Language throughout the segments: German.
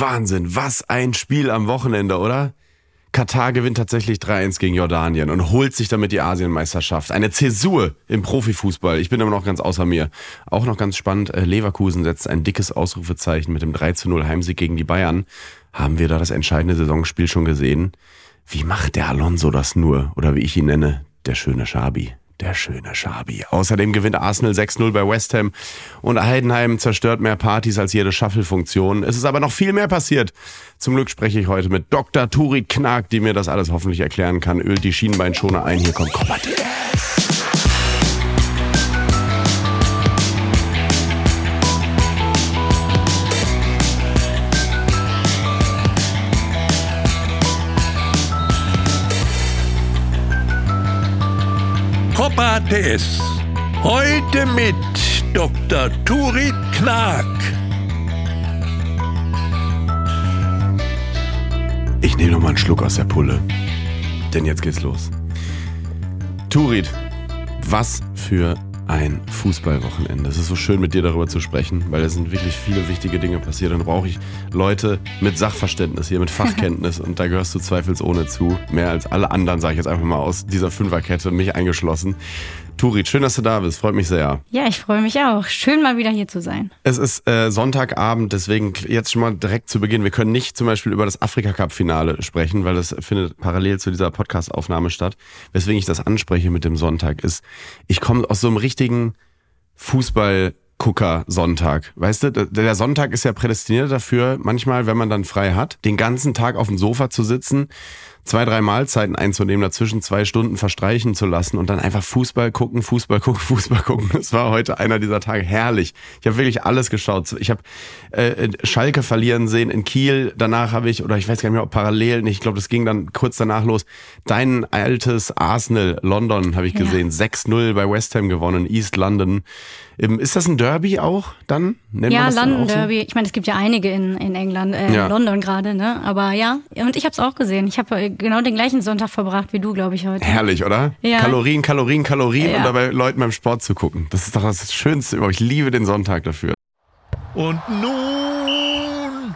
Wahnsinn, was ein Spiel am Wochenende, oder? Katar gewinnt tatsächlich 3-1 gegen Jordanien und holt sich damit die Asienmeisterschaft. Eine Zäsur im Profifußball. Ich bin immer noch ganz außer mir. Auch noch ganz spannend, äh, Leverkusen setzt ein dickes Ausrufezeichen mit dem 3-0 Heimsieg gegen die Bayern. Haben wir da das entscheidende Saisonspiel schon gesehen? Wie macht der Alonso das nur? Oder wie ich ihn nenne, der schöne Schabi. Der schöne Schabi. Außerdem gewinnt Arsenal 6-0 bei West Ham und Heidenheim zerstört mehr Partys als jede Shuffle-Funktion. Es ist aber noch viel mehr passiert. Zum Glück spreche ich heute mit Dr. Turit Knag, die mir das alles hoffentlich erklären kann. Ölt die Schienbeinschoner ein. Hier kommt Kombat. Copa TS. Heute mit Dr. Turit Knag. Ich nehme noch mal einen Schluck aus der Pulle. Denn jetzt geht's los. Turit, was für ein Fußballwochenende. Es ist so schön, mit dir darüber zu sprechen, weil es sind wirklich viele wichtige Dinge passiert. Dann brauche ich Leute mit Sachverständnis hier, mit Fachkenntnis und da gehörst du zweifelsohne zu. Mehr als alle anderen, sage ich jetzt einfach mal aus dieser Fünferkette, mich eingeschlossen. Turit, schön, dass du da bist. Freut mich sehr. Ja, ich freue mich auch. Schön mal wieder hier zu sein. Es ist äh, Sonntagabend, deswegen jetzt schon mal direkt zu Beginn. Wir können nicht zum Beispiel über das Afrika-Cup-Finale sprechen, weil das findet parallel zu dieser Podcast-Aufnahme statt. Weswegen ich das anspreche mit dem Sonntag ist, ich komme aus so einem richtigen Fußball- Gucker Sonntag. Weißt du, der Sonntag ist ja prädestiniert dafür, manchmal, wenn man dann frei hat, den ganzen Tag auf dem Sofa zu sitzen, zwei, drei Mahlzeiten einzunehmen, dazwischen zwei Stunden verstreichen zu lassen und dann einfach Fußball gucken, Fußball gucken, Fußball gucken. Das war heute einer dieser Tage herrlich. Ich habe wirklich alles geschaut. Ich habe äh, Schalke verlieren sehen in Kiel. Danach habe ich, oder ich weiß gar nicht mehr, ob parallel, nicht, ich glaube, das ging dann kurz danach los. Dein altes Arsenal London habe ich gesehen. Ja. 6-0 bei West Ham gewonnen, East London. Ist das ein Derby auch dann? Nennt ja, London Derby. So? Ich meine, es gibt ja einige in, in England, äh, ja. London gerade, ne? Aber ja, und ich habe es auch gesehen. Ich habe äh, genau den gleichen Sonntag verbracht wie du, glaube ich, heute. Herrlich, oder? Ja. Kalorien, Kalorien, Kalorien ja. und dabei Leuten beim Sport zu gucken. Das ist doch das Schönste überhaupt. Ich liebe den Sonntag dafür. Und nun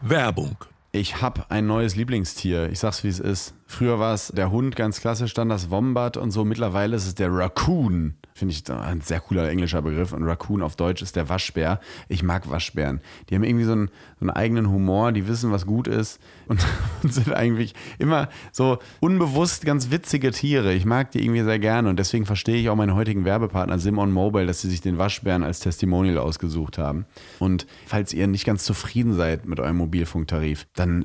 Werbung. Ich habe ein neues Lieblingstier. Ich sag's wie es ist. Früher war es der Hund, ganz klassisch, dann das Wombat und so. Mittlerweile ist es der Raccoon. Finde ich ein sehr cooler englischer Begriff. Und Raccoon auf Deutsch ist der Waschbär. Ich mag Waschbären. Die haben irgendwie so einen, so einen eigenen Humor, die wissen, was gut ist und, und, sind eigentlich immer so unbewusst ganz witzige Tiere. Ich mag die irgendwie sehr gerne und deswegen verstehe ich auch meinen heutigen Werbepartner Simon Mobile, dass sie sich den Waschbären als Testimonial ausgesucht haben. Und falls ihr nicht ganz zufrieden seid mit eurem Mobilfunktarif, dann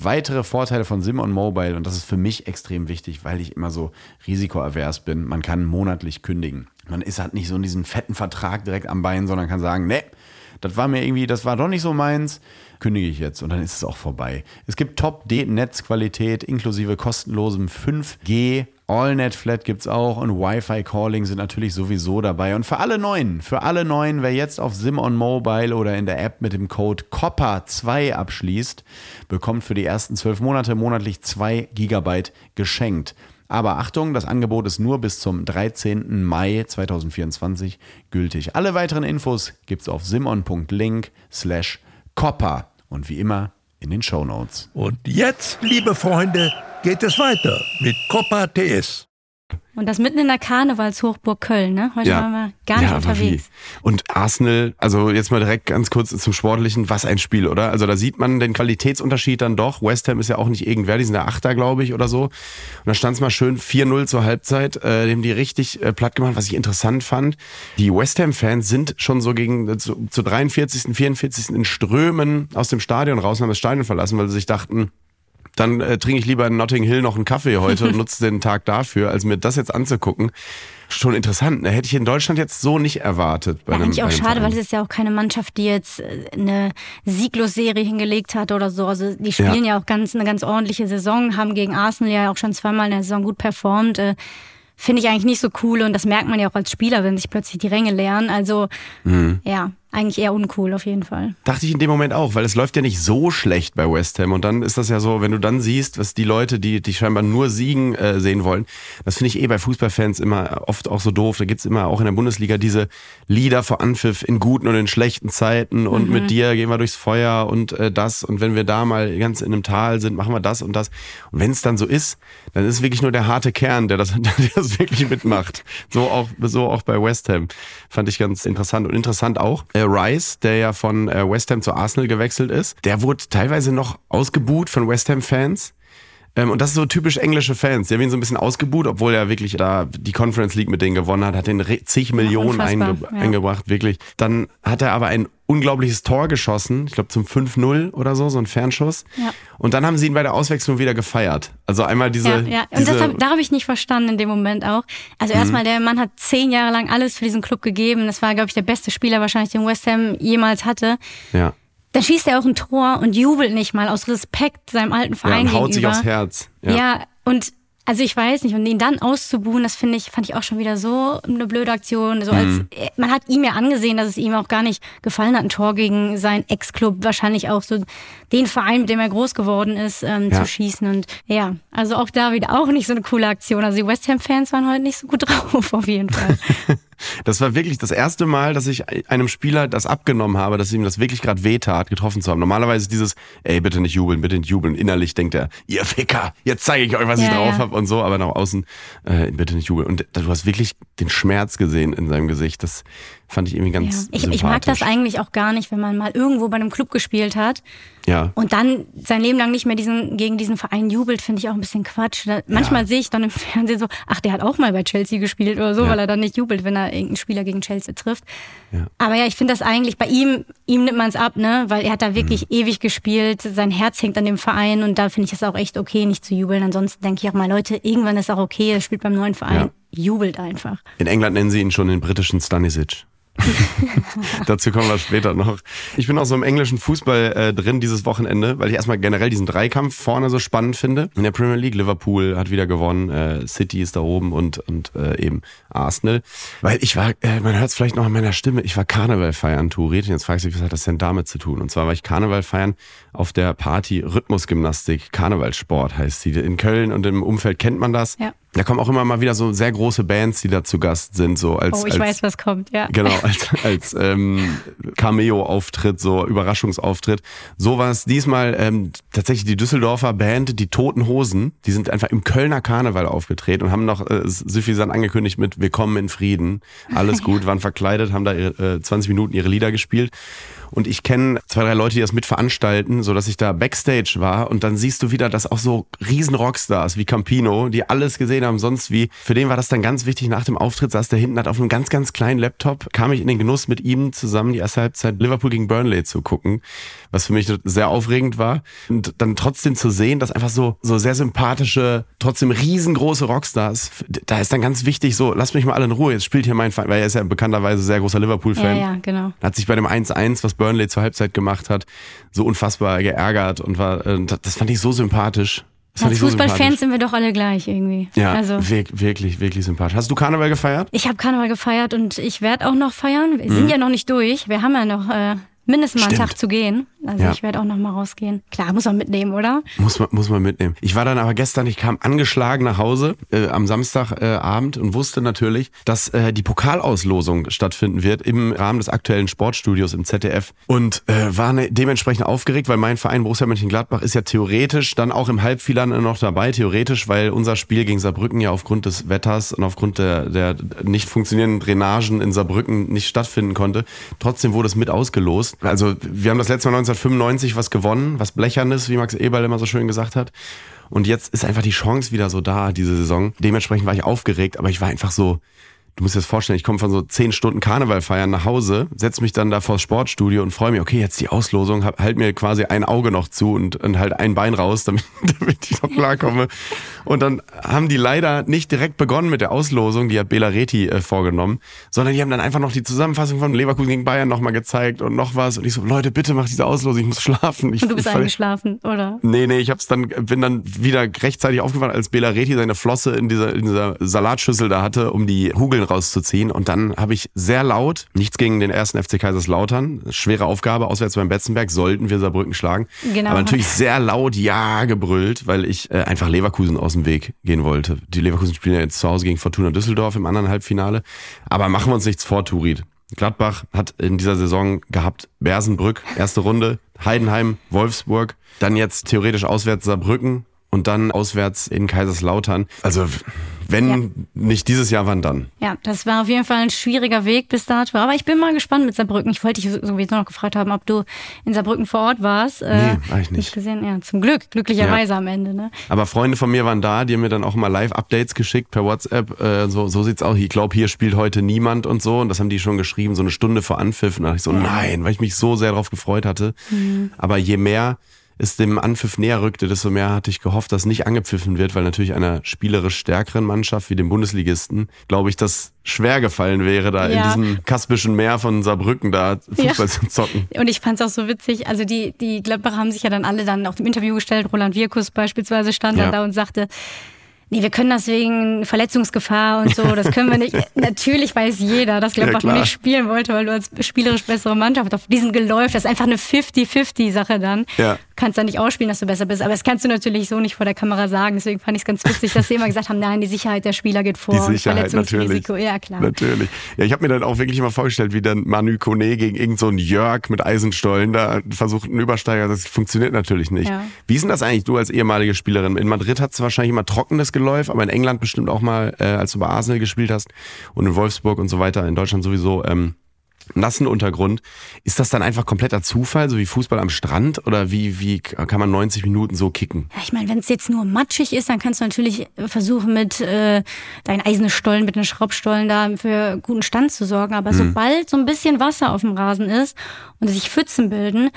Weitere Vorteile von Simon Mobile, und das ist für mich extrem wichtig, weil ich immer so risikoavers bin, man kann monatlich kündigen. Man ist halt nicht so in diesem fetten Vertrag direkt am Bein, sondern kann sagen, nee, das war mir irgendwie, das war doch nicht so meins, kündige ich jetzt und dann ist es auch vorbei. Es gibt Top-Netzqualität inklusive kostenlosem 5G. AllNet Flat gibt es auch und Wi-Fi Calling sind natürlich sowieso dabei. Und für alle Neuen, für alle Neuen, wer jetzt auf Simon Mobile oder in der App mit dem Code COPPA2 abschließt, bekommt für die ersten zwölf Monate monatlich 2 GB geschenkt. Aber Achtung, das Angebot ist nur bis zum 13. Mai 2024 gültig. Alle weiteren Infos gibt's auf simon.link slash copper und wie immer in den Show Notes. Und jetzt, liebe Freunde, geht es weiter mit Copper TS. Und das mitten in der Karnevalshochburg Köln, ne? Heute ja. waren wir gar nicht ja, unterwegs. Und Arsenal, also jetzt mal direkt ganz kurz zum Sportlichen, was ein Spiel, oder? Also da sieht man den Qualitätsunterschied dann doch. West Ham ist ja auch nicht irgendwer, die sind der Achter, glaube ich, oder so. Und da stand es mal schön 4-0 zur Halbzeit, äh, dem die richtig äh, platt gemacht, was ich interessant fand. Die West Ham-Fans sind schon so gegen äh, zu, zu 43., 44. in Strömen aus dem Stadion raus und haben das Stadion verlassen, weil sie sich dachten, dann äh, trinke ich lieber in Notting Hill noch einen Kaffee heute und nutze den Tag dafür, als mir das jetzt anzugucken. schon interessant. Ne? Hätte ich in Deutschland jetzt so nicht erwartet. Bei ja, einem, eigentlich auch schade, Verein. weil es ist ja auch keine Mannschaft, die jetzt äh, eine Sieglos-Serie hingelegt hat oder so. Also die spielen ja, ja auch ganz eine ganz ordentliche Saison, haben gegen Arsenal ja auch schon zweimal in der Saison gut performt. Äh, finde ich eigentlich nicht so cool und das merkt man ja auch als Spieler, wenn sich plötzlich die Ränge lernen. Also mhm. ja, eigentlich eher uncool auf jeden Fall. Dachte ich in dem Moment auch, weil es läuft ja nicht so schlecht bei West Ham und dann ist das ja so, wenn du dann siehst, was die Leute, die, die scheinbar nur Siegen äh, sehen wollen, das finde ich eh bei Fußballfans immer oft auch so doof. Da gibt es immer auch in der Bundesliga diese Lieder vor Anpfiff in guten und in schlechten Zeiten und mhm. mit dir gehen wir durchs Feuer und äh, das und wenn wir da mal ganz in einem Tal sind, machen wir das und das. Und wenn es dann so ist, dann ist es wirklich nur der harte Kern, der das, der das wirklich mitmacht. So auch, so auch bei West Ham. Fand ich ganz interessant und interessant auch. Äh, Rice, der ja von äh, West Ham zu Arsenal gewechselt ist, der wurde teilweise noch ausgebuht von West Ham-Fans. Ähm, und das ist so typisch englische Fans. Die haben ihn so ein bisschen ausgebuht, obwohl er wirklich da die Conference League mit denen gewonnen hat, hat den zig Millionen einge ja. eingebracht, wirklich. Dann hat er aber ein unglaubliches Tor geschossen, ich glaube zum 5-0 oder so, so ein Fernschuss. Ja. Und dann haben sie ihn bei der Auswechslung wieder gefeiert. Also einmal diese. Ja, ja. und diese hab, da habe ich nicht verstanden in dem Moment auch. Also mhm. erstmal, der Mann hat zehn Jahre lang alles für diesen Club gegeben. Das war, glaube ich, der beste Spieler wahrscheinlich, den West Ham jemals hatte. Ja. Dann schießt er auch ein Tor und jubelt nicht mal aus Respekt seinem alten Verein ja, und haut gegenüber. sich aufs Herz. Ja, ja und also ich weiß nicht, und ihn dann auszubuhen, das finde ich, fand ich auch schon wieder so eine blöde Aktion. So als, mhm. Man hat ihm ja angesehen, dass es ihm auch gar nicht gefallen hat, ein Tor gegen seinen Ex-Club, wahrscheinlich auch so den Verein, mit dem er groß geworden ist, ähm, ja. zu schießen. Und ja, also auch da wieder auch nicht so eine coole Aktion. Also die West Ham-Fans waren heute nicht so gut drauf, auf jeden Fall. Das war wirklich das erste Mal, dass ich einem Spieler das abgenommen habe, dass ihm das wirklich gerade wehtat, getroffen zu haben. Normalerweise ist dieses, ey, bitte nicht jubeln, bitte nicht jubeln. Innerlich denkt er, ihr Ficker, jetzt zeige ich euch, was ja, ich drauf ja. habe und so, aber nach außen, äh, bitte nicht jubeln. Und du hast wirklich den Schmerz gesehen in seinem Gesicht. Das fand ich irgendwie ganz ja. ich, ich, mag das eigentlich auch gar nicht, wenn man mal irgendwo bei einem Club gespielt hat ja. und dann sein Leben lang nicht mehr diesen, gegen diesen Verein jubelt, finde ich auch ein bisschen Quatsch. Da, manchmal ja. sehe ich dann im Fernsehen so, ach, der hat auch mal bei Chelsea gespielt oder so, ja. weil er dann nicht jubelt, wenn er irgendeinen Spieler gegen Chelsea trifft. Aber ja, ich finde das eigentlich, bei ihm, ihm nimmt man es ab, ne, weil er hat da wirklich mhm. ewig gespielt, sein Herz hängt an dem Verein und da finde ich es auch echt okay, nicht zu jubeln. Ansonsten denke ich auch mal, Leute, irgendwann ist auch okay, er spielt beim neuen Verein, jubelt einfach. In England nennen sie ihn schon den britischen Stanisic. Dazu kommen wir später noch. Ich bin auch so im englischen Fußball äh, drin dieses Wochenende, weil ich erstmal generell diesen Dreikampf vorne so spannend finde. In der Premier League, Liverpool hat wieder gewonnen, äh, City ist da oben und, und äh, eben Arsenal. Weil ich war, äh, man hört es vielleicht noch an meiner Stimme, ich war Karneval feiern, Turet. Jetzt fragst du dich, was hat das denn damit zu tun? Und zwar war ich Karneval feiern auf der Party Rhythmusgymnastik, Karnevalsport heißt sie. In Köln und im Umfeld kennt man das. Ja. Da kommen auch immer mal wieder so sehr große Bands, die da zu Gast sind, so als. Oh, ich als, weiß, was kommt, ja. Genau, als, als ähm, Cameo-Auftritt, so Überraschungsauftritt. So war es diesmal ähm, tatsächlich die Düsseldorfer Band, die Toten Hosen. Die sind einfach im Kölner Karneval aufgetreten und haben noch äh, suffisant angekündigt mit Willkommen in Frieden. Alles gut, waren verkleidet, haben da ihre, äh, 20 Minuten ihre Lieder gespielt. Und ich kenne zwei, drei Leute, die das mitveranstalten, so dass ich da Backstage war und dann siehst du wieder, dass auch so riesen Rockstars wie Campino, die alles gesehen haben, sonst wie. Für den war das dann ganz wichtig. Nach dem Auftritt saß der hinten, hat auf einem ganz, ganz kleinen Laptop, kam ich in den Genuss mit ihm zusammen die erste Halbzeit Liverpool gegen Burnley zu gucken, was für mich sehr aufregend war. Und dann trotzdem zu sehen, dass einfach so, so sehr sympathische, trotzdem riesengroße Rockstars, da ist dann ganz wichtig so, lass mich mal alle in Ruhe, jetzt spielt hier mein Verein, weil er ist ja bekannterweise sehr großer Liverpool-Fan. Ja, ja, genau. Hat sich bei dem 1-1, was Burnley zur Halbzeit gemacht hat, so unfassbar geärgert und war, äh, das fand ich so sympathisch. Als Fußballfans so sind wir doch alle gleich irgendwie. Ja, also. wirklich, wirklich sympathisch. Hast du Karneval gefeiert? Ich habe Karneval gefeiert und ich werde auch noch feiern. Wir mhm. sind ja noch nicht durch. Wir haben ja noch äh, mindestens mal einen Tag zu gehen. Also ja. ich werde auch noch mal rausgehen. Klar, muss man mitnehmen, oder? Muss man, muss man mitnehmen. Ich war dann aber gestern, ich kam angeschlagen nach Hause äh, am Samstagabend äh, und wusste natürlich, dass äh, die Pokalauslosung stattfinden wird im Rahmen des aktuellen Sportstudios im ZDF und äh, war ne, dementsprechend aufgeregt, weil mein Verein Borussia Mönchengladbach ist ja theoretisch dann auch im Halbfinale noch dabei, theoretisch, weil unser Spiel gegen Saarbrücken ja aufgrund des Wetters und aufgrund der, der nicht funktionierenden Drainagen in Saarbrücken nicht stattfinden konnte. Trotzdem wurde es mit ausgelost. Also wir haben das letzte Mal 19 1995 was gewonnen, was Blechernes, wie Max Eberl immer so schön gesagt hat. Und jetzt ist einfach die Chance wieder so da, diese Saison. Dementsprechend war ich aufgeregt, aber ich war einfach so, du musst dir das vorstellen, ich komme von so zehn Stunden Karneval feiern nach Hause, setze mich dann da vors Sportstudio und freue mich, okay, jetzt die Auslosung, hab, halt mir quasi ein Auge noch zu und, und halt ein Bein raus, damit, damit ich noch klarkomme. Und dann haben die leider nicht direkt begonnen mit der Auslosung, die hat Bela Reti äh, vorgenommen, sondern die haben dann einfach noch die Zusammenfassung von Leverkusen gegen Bayern nochmal gezeigt und noch was. Und ich so, Leute, bitte mach diese Auslosung, ich muss schlafen. Ich, Und du bist ich eingeschlafen, oder? Nee, nee, ich hab's dann, bin dann wieder rechtzeitig aufgewacht, als Bela Reti seine Flosse in dieser, in dieser Salatschüssel da hatte, um die Hugeln rauszuziehen. Und dann habe ich sehr laut, nichts gegen den ersten FC Kaiserslautern, schwere Aufgabe, auswärts beim Betzenberg, sollten wir Saarbrücken schlagen. Genau. Aber natürlich sehr laut Ja gebrüllt, weil ich äh, einfach Leverkusen aus dem Weg gehen wollte. Die Leverkusen spielen ja jetzt zu Hause gegen Fortuna Düsseldorf im anderen Halbfinale. Aber machen wir uns nichts vor, Turid. Gladbach hat in dieser Saison gehabt Bersenbrück, erste Runde, Heidenheim, Wolfsburg, dann jetzt theoretisch auswärts Saarbrücken und dann auswärts in Kaiserslautern. Also wenn Ja. nicht dieses Jahr, wann dann? Ja, das war auf jeden Fall ein schwieriger Weg bis dato. Aber ich bin mal gespannt mit Saarbrücken. Ich wollte dich sowieso noch gefragt haben, ob du in Saarbrücken vor Ort warst. Nee, war ich nicht. gesehen, ja, zum Glück. Glücklicherweise am Ende, ne? Aber Freunde von mir waren da, die haben mir dann auch mal Live-Updates geschickt per WhatsApp. Äh, so, so sieht's aus. Ich glaube, hier spielt heute niemand und so. Und das haben die schon geschrieben, so eine Stunde vor Anpfiff. Und da dachte ich so, nein, weil ich mich so sehr darauf gefreut hatte. Aber je mehr es dem Anpfiff näher rückte, desto mehr hatte ich gehofft, dass nicht angepfiffen wird, weil natürlich einer spielerisch stärkeren Mannschaft wie dem Bundesligisten, glaube ich, das schwer gefallen wäre, da Ja. in diesem kaspischen Meer von Saarbrücken da Fußball Ja. zu zocken. Und ich fand es auch so witzig. Also die, die Gladbacher haben sich ja dann alle dann auch im Interview gestellt. Roland Wirkus beispielsweise stand Ja. dann da und sagte, nee, wir können das wegen Verletzungsgefahr und so, das können wir nicht. Natürlich weiß jeder, dass Gladbach klar. nicht spielen wollte, weil du als spielerisch bessere Mannschaft auf diesem Geläuf, das ist einfach eine 50-50-Sache dann. Ja. Kannst dann nicht ausspielen, dass du besser bist. Aber das kannst du natürlich so nicht vor der Kamera sagen. Deswegen fand ich es ganz witzig, dass sie immer gesagt haben, nein, die Sicherheit der Spieler geht vor. Die Sicherheit natürlich. Ja, klar. Natürlich. Ja, ich habe mir dann auch wirklich mal vorgestellt, wie dann Manu Kone gegen irgendeinen so einen Jörg mit Eisenstollen da versucht, einen Übersteiger. Das funktioniert natürlich nicht. Ja. Wie ist denn das eigentlich, du als ehemalige Spielerin? In Madrid hat es wahrscheinlich immer trockenes Geläuf, aber in England bestimmt auch mal, äh, als du bei Arsenal gespielt hast und in Wolfsburg und so weiter, in Deutschland sowieso. Ähm, nassen Untergrund. Ist das dann einfach kompletter Zufall, so wie Fußball am Strand? Oder wie, wie kann man 90 Minuten so kicken? Ja, ich meine, wenn es jetzt nur matschig ist, dann kannst du natürlich versuchen, mit äh, deinen Eisenstollen, mit den Schraubstollen da für guten Stand zu sorgen. Aber sobald so ein bisschen Wasser auf dem Rasen ist und sich Pfützen bilden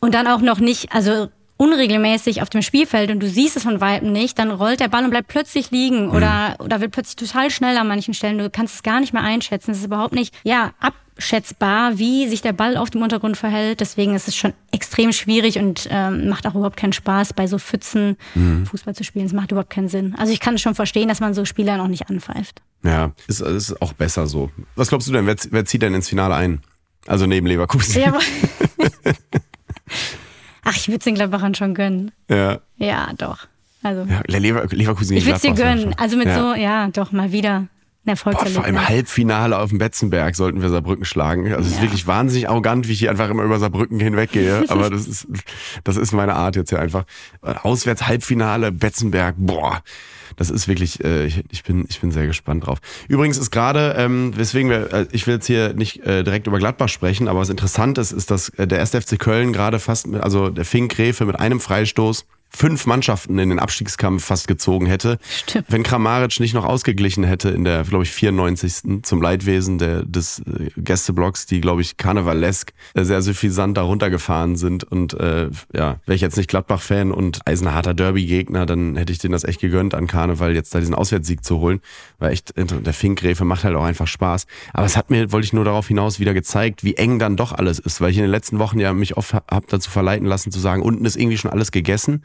und dann auch noch nicht, also unregelmäßig auf dem Spielfeld und du siehst es von Weitem nicht, dann rollt der Ball und bleibt plötzlich liegen oder, oder wird plötzlich total schnell an manchen Stellen. Du kannst es gar nicht mehr einschätzen. Es ist überhaupt nicht, ja, abschätzbar, wie sich der Ball auf dem Untergrund verhält. Deswegen ist es schon extrem schwierig und ähm, macht auch überhaupt keinen Spaß, bei so Pfützen Fußball zu spielen. Es macht überhaupt keinen Sinn. Also ich kann es schon verstehen, dass man so Spieler noch nicht anpfeift. Ja, ist, ist auch besser so. Was glaubst du denn, wer, wer zieht denn ins Finale ein? Also neben Leverkusen. Ja, Ach, ich würde es den Gladbachern schon gönnen. Ja. Ja, doch. Also, ja Lever Leverkusen ich würde es dir gönnen. Also mit ja. so, ja, doch, mal wieder ein Boah, Erfolgserlebnis. vor allem Halbfinale auf dem Betzenberg sollten wir Saarbrücken schlagen. Also es ist wirklich wahnsinnig arrogant, wie ich hier einfach immer über Saarbrücken hinweggehe. Aber das ist, das ist meine Art jetzt hier einfach. Auswärts Halbfinale, Betzenberg, boah. Das ist wirklich, äh, ich, ich, bin, ich bin sehr gespannt drauf. Übrigens ist gerade, ähm, weswegen wir, äh, ich will jetzt hier nicht äh, direkt über Gladbach sprechen, aber was interessant ist, ist, dass äh, der 1. FC Köln gerade fast, mit, also der Fink Gräfe mit einem Freistoß fünf Mannschaften in den Abstiegskampf fast gezogen hätte. Stimmt. Wenn Kramaric nicht noch ausgeglichen hätte in der, glaube ich, 94. zum Leidwesen der, des äh, Gästeblocks, die, glaube ich, karnevalesk äh, sehr suffisant da runtergefahren sind. Und äh, ja, wäre ich jetzt nicht Gladbach-Fan und eisenharter Derby-Gegner, dann hätte ich denen das echt gegönnt, an Karneval jetzt da diesen Auswärtssieg zu holen. Weil echt, der Finkgräfe macht halt auch einfach Spaß. Aber es hat mir, wollte ich nur darauf hinaus, wieder gezeigt, wie eng dann doch alles ist. Weil ich in den letzten Wochen ja mich oft hab dazu verleiten lassen zu sagen, unten ist irgendwie schon alles gegessen.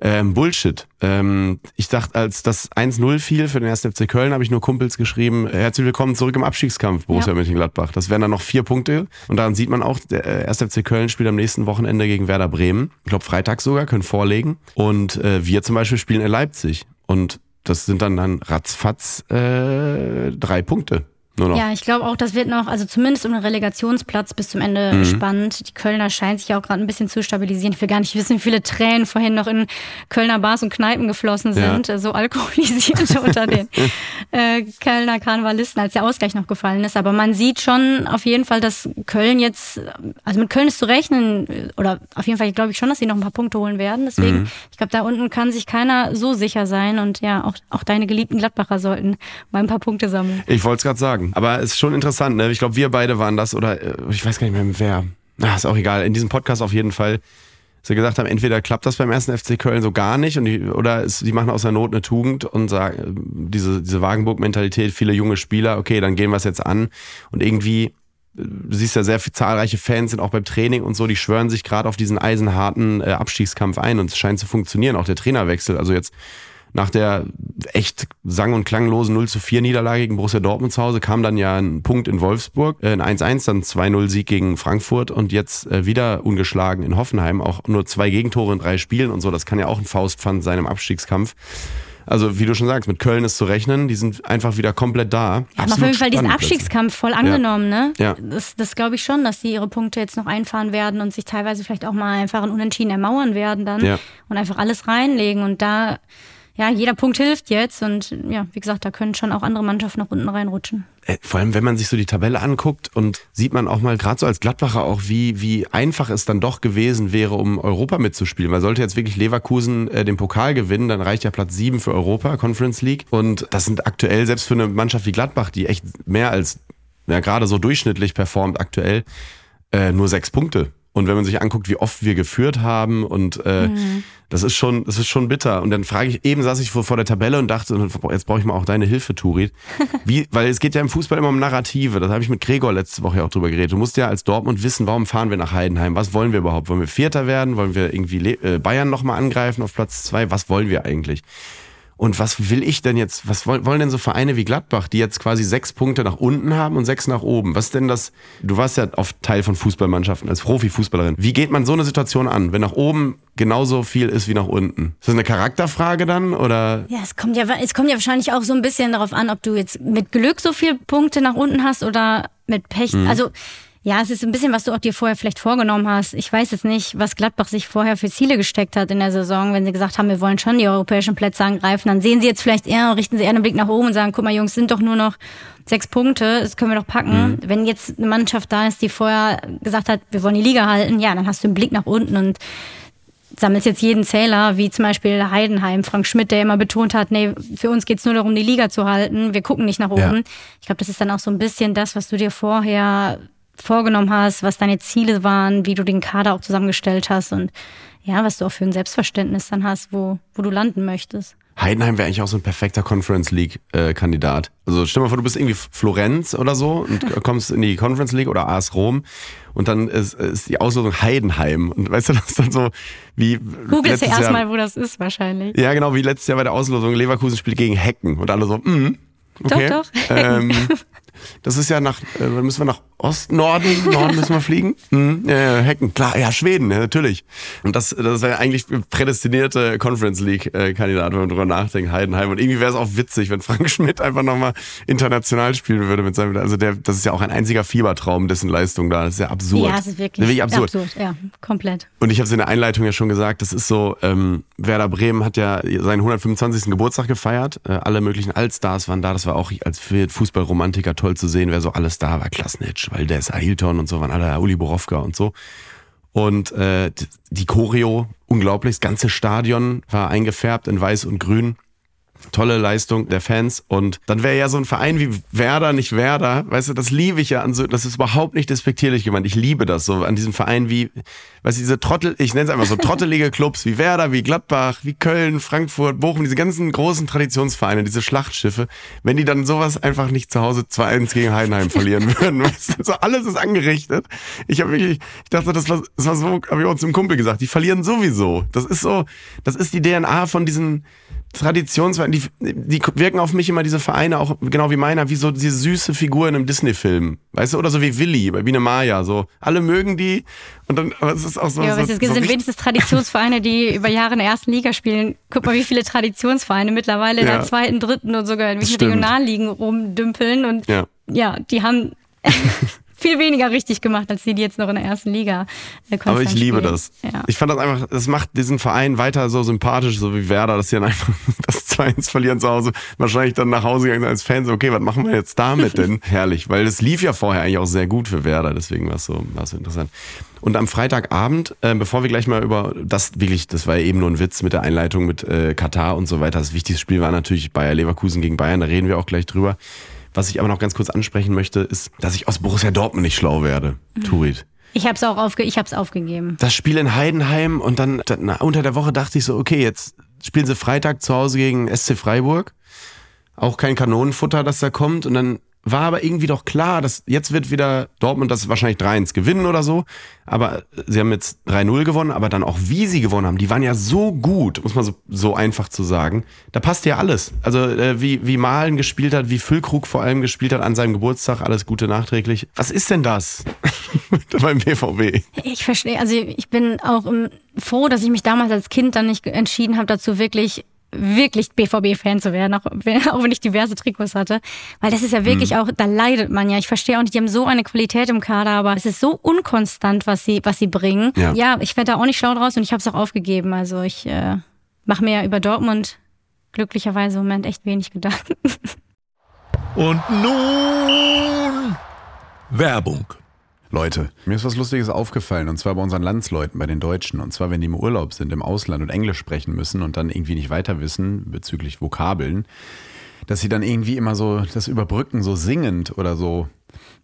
Ähm, Bullshit. Ähm, ich dachte, als das 1-0 fiel für den 1. FC Köln, habe ich nur Kumpels geschrieben, herzlich willkommen zurück im Abstiegskampf, Borussia Ja. Mönchengladbach. Das wären dann noch vier Punkte. Und daran sieht man auch, der äh, 1. FC Köln spielt am nächsten Wochenende gegen Werder Bremen. Ich glaube, Freitag sogar, können vorlegen. Und äh, wir zum Beispiel spielen in Leipzig. Und das sind dann, dann ratzfatz äh, drei Punkte. Ja, ich glaube auch, das wird noch, also zumindest um den Relegationsplatz bis zum Ende Mhm. spannend. Die Kölner scheinen sich auch gerade ein bisschen zu stabilisieren. Ich will gar nicht wissen, wie viele Tränen vorhin noch in Kölner Bars und Kneipen geflossen Ja. sind, äh, so alkoholisiert unter den äh, Kölner Karnevalisten, als der Ausgleich noch gefallen ist. Aber man sieht schon auf jeden Fall, dass Köln jetzt, also mit Köln ist zu rechnen, äh, oder auf jeden Fall glaube ich schon, dass sie noch ein paar Punkte holen werden. Deswegen, Mhm. ich glaube, da unten kann sich keiner so sicher sein. Und ja, auch, auch deine geliebten Gladbacher sollten mal ein paar Punkte sammeln. Ich wollte es gerade sagen. Aber es ist schon interessant, ne? Ich glaube, wir beide waren das oder äh, ich weiß gar nicht mehr wer. Na, ist auch egal. In diesem Podcast auf jeden Fall. Dass wir gesagt haben, entweder klappt das beim ersten FC Köln so gar nicht und die, oder es, die machen aus der Not eine Tugend und sagen, äh, diese, diese Wagenburg-Mentalität, viele junge Spieler, okay, dann gehen wir es jetzt an. Und irgendwie, äh, du siehst ja sehr viel, zahlreiche Fans sind auch beim Training und so, die schwören sich gerade auf diesen eisenharten äh, Abstiegskampf ein und es scheint zu funktionieren, auch der Trainerwechsel. Also jetzt nach der echt sang- und klanglosen 0 zu 4 Niederlage gegen Borussia Dortmund zu Hause kam dann ja ein Punkt in Wolfsburg, äh, ein 1-1, dann 2-0 Sieg gegen Frankfurt und jetzt äh, wieder ungeschlagen in Hoffenheim. Auch nur zwei Gegentore in drei Spielen und so. Das kann ja auch ein Faustpfand sein im Abstiegskampf. Also wie du schon sagst, mit Köln ist zu rechnen. Die sind einfach wieder komplett da. Die haben auf jeden Fall diesen Abstiegskampf voll angenommen, ne? Ja. Das, das glaube ich schon, dass sie ihre Punkte jetzt noch einfahren werden und sich teilweise vielleicht auch mal einfach ein Unentschieden ermauern werden dann Ja. und einfach alles reinlegen. Und da, ja, jeder Punkt hilft jetzt und ja, wie gesagt, da können schon auch andere Mannschaften nach unten reinrutschen. Äh, Vor allem, wenn man sich so die Tabelle anguckt und sieht man auch mal, gerade so als Gladbacher auch, wie, wie einfach es dann doch gewesen wäre, um Europa mitzuspielen. Weil sollte jetzt wirklich Leverkusen äh, den Pokal gewinnen, dann reicht ja Platz 7 für Europa, Conference League. Und das sind aktuell, selbst für eine Mannschaft wie Gladbach, die echt mehr als, ja gerade so durchschnittlich performt aktuell, äh, nur sechs Punkte. Und wenn man sich anguckt, wie oft wir geführt haben und äh, das ist schon, das ist schon bitter. Und dann frage ich, eben saß ich vor, vor der Tabelle und dachte, jetzt brauche ich mal auch deine Hilfe, Turit. Wie, weil es geht ja im Fußball immer um Narrative. Das habe ich mit Gregor letzte Woche ja auch drüber geredet. Du musst ja als Dortmund wissen, warum fahren wir nach Heidenheim? Was wollen wir überhaupt? Wollen wir Vierter werden? Wollen wir irgendwie Le äh, Bayern nochmal angreifen auf Platz zwei? Was wollen wir eigentlich? Und was will ich denn jetzt? Was wollen, denn so Vereine wie Gladbach, die jetzt quasi sechs Punkte nach unten haben und sechs nach oben? Was ist denn das? Du warst ja oft Teil von Fußballmannschaften als Profifußballerin. Wie geht man so eine Situation an, wenn nach oben genauso viel ist wie nach unten? Ist das eine Charakterfrage dann oder? Ja, es kommt ja, es kommt ja wahrscheinlich auch so ein bisschen darauf an, ob du jetzt mit Glück so viele Punkte nach unten hast oder mit Pech. Also ja, es ist ein bisschen, was du auch dir vorher vielleicht vorgenommen hast. Ich weiß jetzt nicht, was Gladbach sich vorher für Ziele gesteckt hat in der Saison. Wenn sie gesagt haben, wir wollen schon die europäischen Plätze angreifen, dann sehen sie jetzt vielleicht eher, richten sie eher einen Blick nach oben und sagen, guck mal Jungs, sind doch nur noch sechs Punkte, das können wir doch packen. Wenn jetzt eine Mannschaft da ist, die vorher gesagt hat, wir wollen die Liga halten, ja, dann hast du einen Blick nach unten und sammelst jetzt jeden Zähler, wie zum Beispiel Heidenheim, Frank Schmidt, der immer betont hat, nee, für uns geht's nur darum, die Liga zu halten, wir gucken nicht nach oben. Ja. Ich glaube, das ist dann auch so ein bisschen das, was du dir vorher vorgenommen hast, was deine Ziele waren, wie du den Kader auch zusammengestellt hast und ja, was du auch für ein Selbstverständnis dann hast, wo, wo du landen möchtest. Heidenheim wäre eigentlich auch so ein perfekter Conference League äh, Kandidat. Also stell mal vor, du bist irgendwie Florenz oder so und kommst in die Conference League oder AS Rom und dann ist, ist die Auslosung Heidenheim und weißt du, das ist dann so wie Google ja erstmal, wo das ist wahrscheinlich. Ja, genau, wie letztes Jahr bei der Auslosung Leverkusen spielt gegen Hecken und alle so, mm, okay. Doch, doch. Ähm, das ist ja nach, äh, müssen wir nach Ost, Norden, Norden müssen wir fliegen? Hm, äh, Hecken, klar, ja, Schweden, ja, natürlich. Und das, das wäre eigentlich prädestinierte Conference League-Kandidat, wenn man drüber nachdenkt, Heidenheim. Und irgendwie wäre es auch witzig, wenn Frank Schmidt einfach nochmal international spielen würde mit seinem, also der, das ist ja auch ein einziger Fiebertraum, dessen Leistung da, das ist ja absurd. Ja, es ist wirklich, Wirklich absurd. Ja, komplett. Und ich habe es in der Einleitung ja schon gesagt, das ist so, ähm, Werder Bremen hat ja seinen 125. Geburtstag gefeiert. Äh, alle möglichen Altstars waren da. Das war auch als Fußballromantiker toll zu sehen, wer so alles da war. Klasnitsch, Valdez, Ailton und so waren alle, Uli Borowka und so. Und äh, die Choreo, unglaublich, das ganze Stadion war eingefärbt in weiß und grün. Tolle Leistung der Fans. Und dann wäre ja so ein Verein wie Werder nicht Werder. Weißt du, das liebe ich ja an so, das ist überhaupt nicht despektierlich gemeint. Ich liebe das so an diesen Vereinen wie, weißt du, diese Trottel, ich nenne es einfach so trottelige Clubs wie Werder, wie Gladbach, wie Köln, Frankfurt, Bochum, diese ganzen großen Traditionsvereine, diese Schlachtschiffe, wenn die dann sowas einfach nicht zu Hause 2-1 gegen Heidenheim verlieren würden. Weißt du, so alles ist angerichtet. Ich habe wirklich, ich dachte, das war, das war so, habe ich auch zum Kumpel gesagt, die verlieren sowieso. Das ist so, das ist die DNA von diesen, Traditionsvereine, die, die wirken auf mich immer diese Vereine auch genau wie meiner, wie so diese süße Figur in einem Disney-Film. Weißt du, oder so wie Willi bei Biene Maya, so. Alle mögen die und dann, aber es ist auch so. Ja, so, aber es so sind wenigstens Traditionsvereine, die über Jahre in der ersten Liga spielen. Guck mal, wie viele Traditionsvereine mittlerweile in Ja. der zweiten, dritten und sogar in welchen. Regionalligen rumdümpeln und Ja. ja, die haben viel weniger richtig gemacht, als die, die jetzt noch in der ersten Liga äh, Aber ich liebe spielen. das. Ja. Ich fand das einfach, das macht diesen Verein weiter so sympathisch, so wie Werder, dass sie dann einfach das 2-1 verlieren zu Hause. Wahrscheinlich dann nach Hause gegangen als Fans, okay, was machen wir jetzt damit denn? Herrlich, weil das lief ja vorher eigentlich auch sehr gut für Werder, deswegen war es so, so interessant. Und am Freitagabend, äh, bevor wir gleich mal über das wirklich, das war ja eben nur ein Witz mit der Einleitung mit äh, Katar und so weiter. Das wichtigste Spiel war natürlich Bayer Leverkusen gegen Bayern, da reden wir auch gleich drüber. Was ich aber noch ganz kurz ansprechen möchte, ist, dass ich aus Borussia Dortmund nicht schlau werde. Mhm. Turit. Ich habe es auch aufge ich hab's aufgegeben. Das Spiel in Heidenheim und dann, dann unter der Woche dachte ich so, okay, jetzt spielen sie Freitag zu Hause gegen SC Freiburg. Auch kein Kanonenfutter, das da kommt. Und dann war aber irgendwie doch klar, dass jetzt wird wieder Dortmund das wahrscheinlich 3-1 gewinnen oder so. Aber sie haben jetzt 3-0 gewonnen, aber dann auch wie sie gewonnen haben, die waren ja so gut, muss man so, so einfach zu sagen. Da passt ja alles. Also äh, wie, wie Malen gespielt hat, wie Füllkrug vor allem gespielt hat an seinem Geburtstag, alles Gute nachträglich. Was ist denn das beim BVB? Ich verstehe, also ich bin auch froh, dass ich mich damals als Kind dann nicht entschieden habe, dazu wirklich wirklich BVB-Fan zu werden, auch, auch, wenn ich diverse Trikots hatte. Weil das ist ja wirklich mhm. auch, da leidet man ja. Ich verstehe auch nicht, die haben so eine Qualität im Kader, aber es ist so unkonstant, was sie, was sie bringen. Ja, ja ich werde da auch nicht schlau draus und ich habe es auch aufgegeben. Also ich äh, mache mir über Dortmund glücklicherweise im Moment echt wenig Gedanken. Und nun Werbung. Leute, mir ist was Lustiges aufgefallen und zwar bei unseren Landsleuten, bei den Deutschen. Und zwar, wenn die im Urlaub sind, im Ausland und Englisch sprechen müssen und dann irgendwie nicht weiter wissen bezüglich Vokabeln, dass sie dann irgendwie immer so das überbrücken, so singend oder so.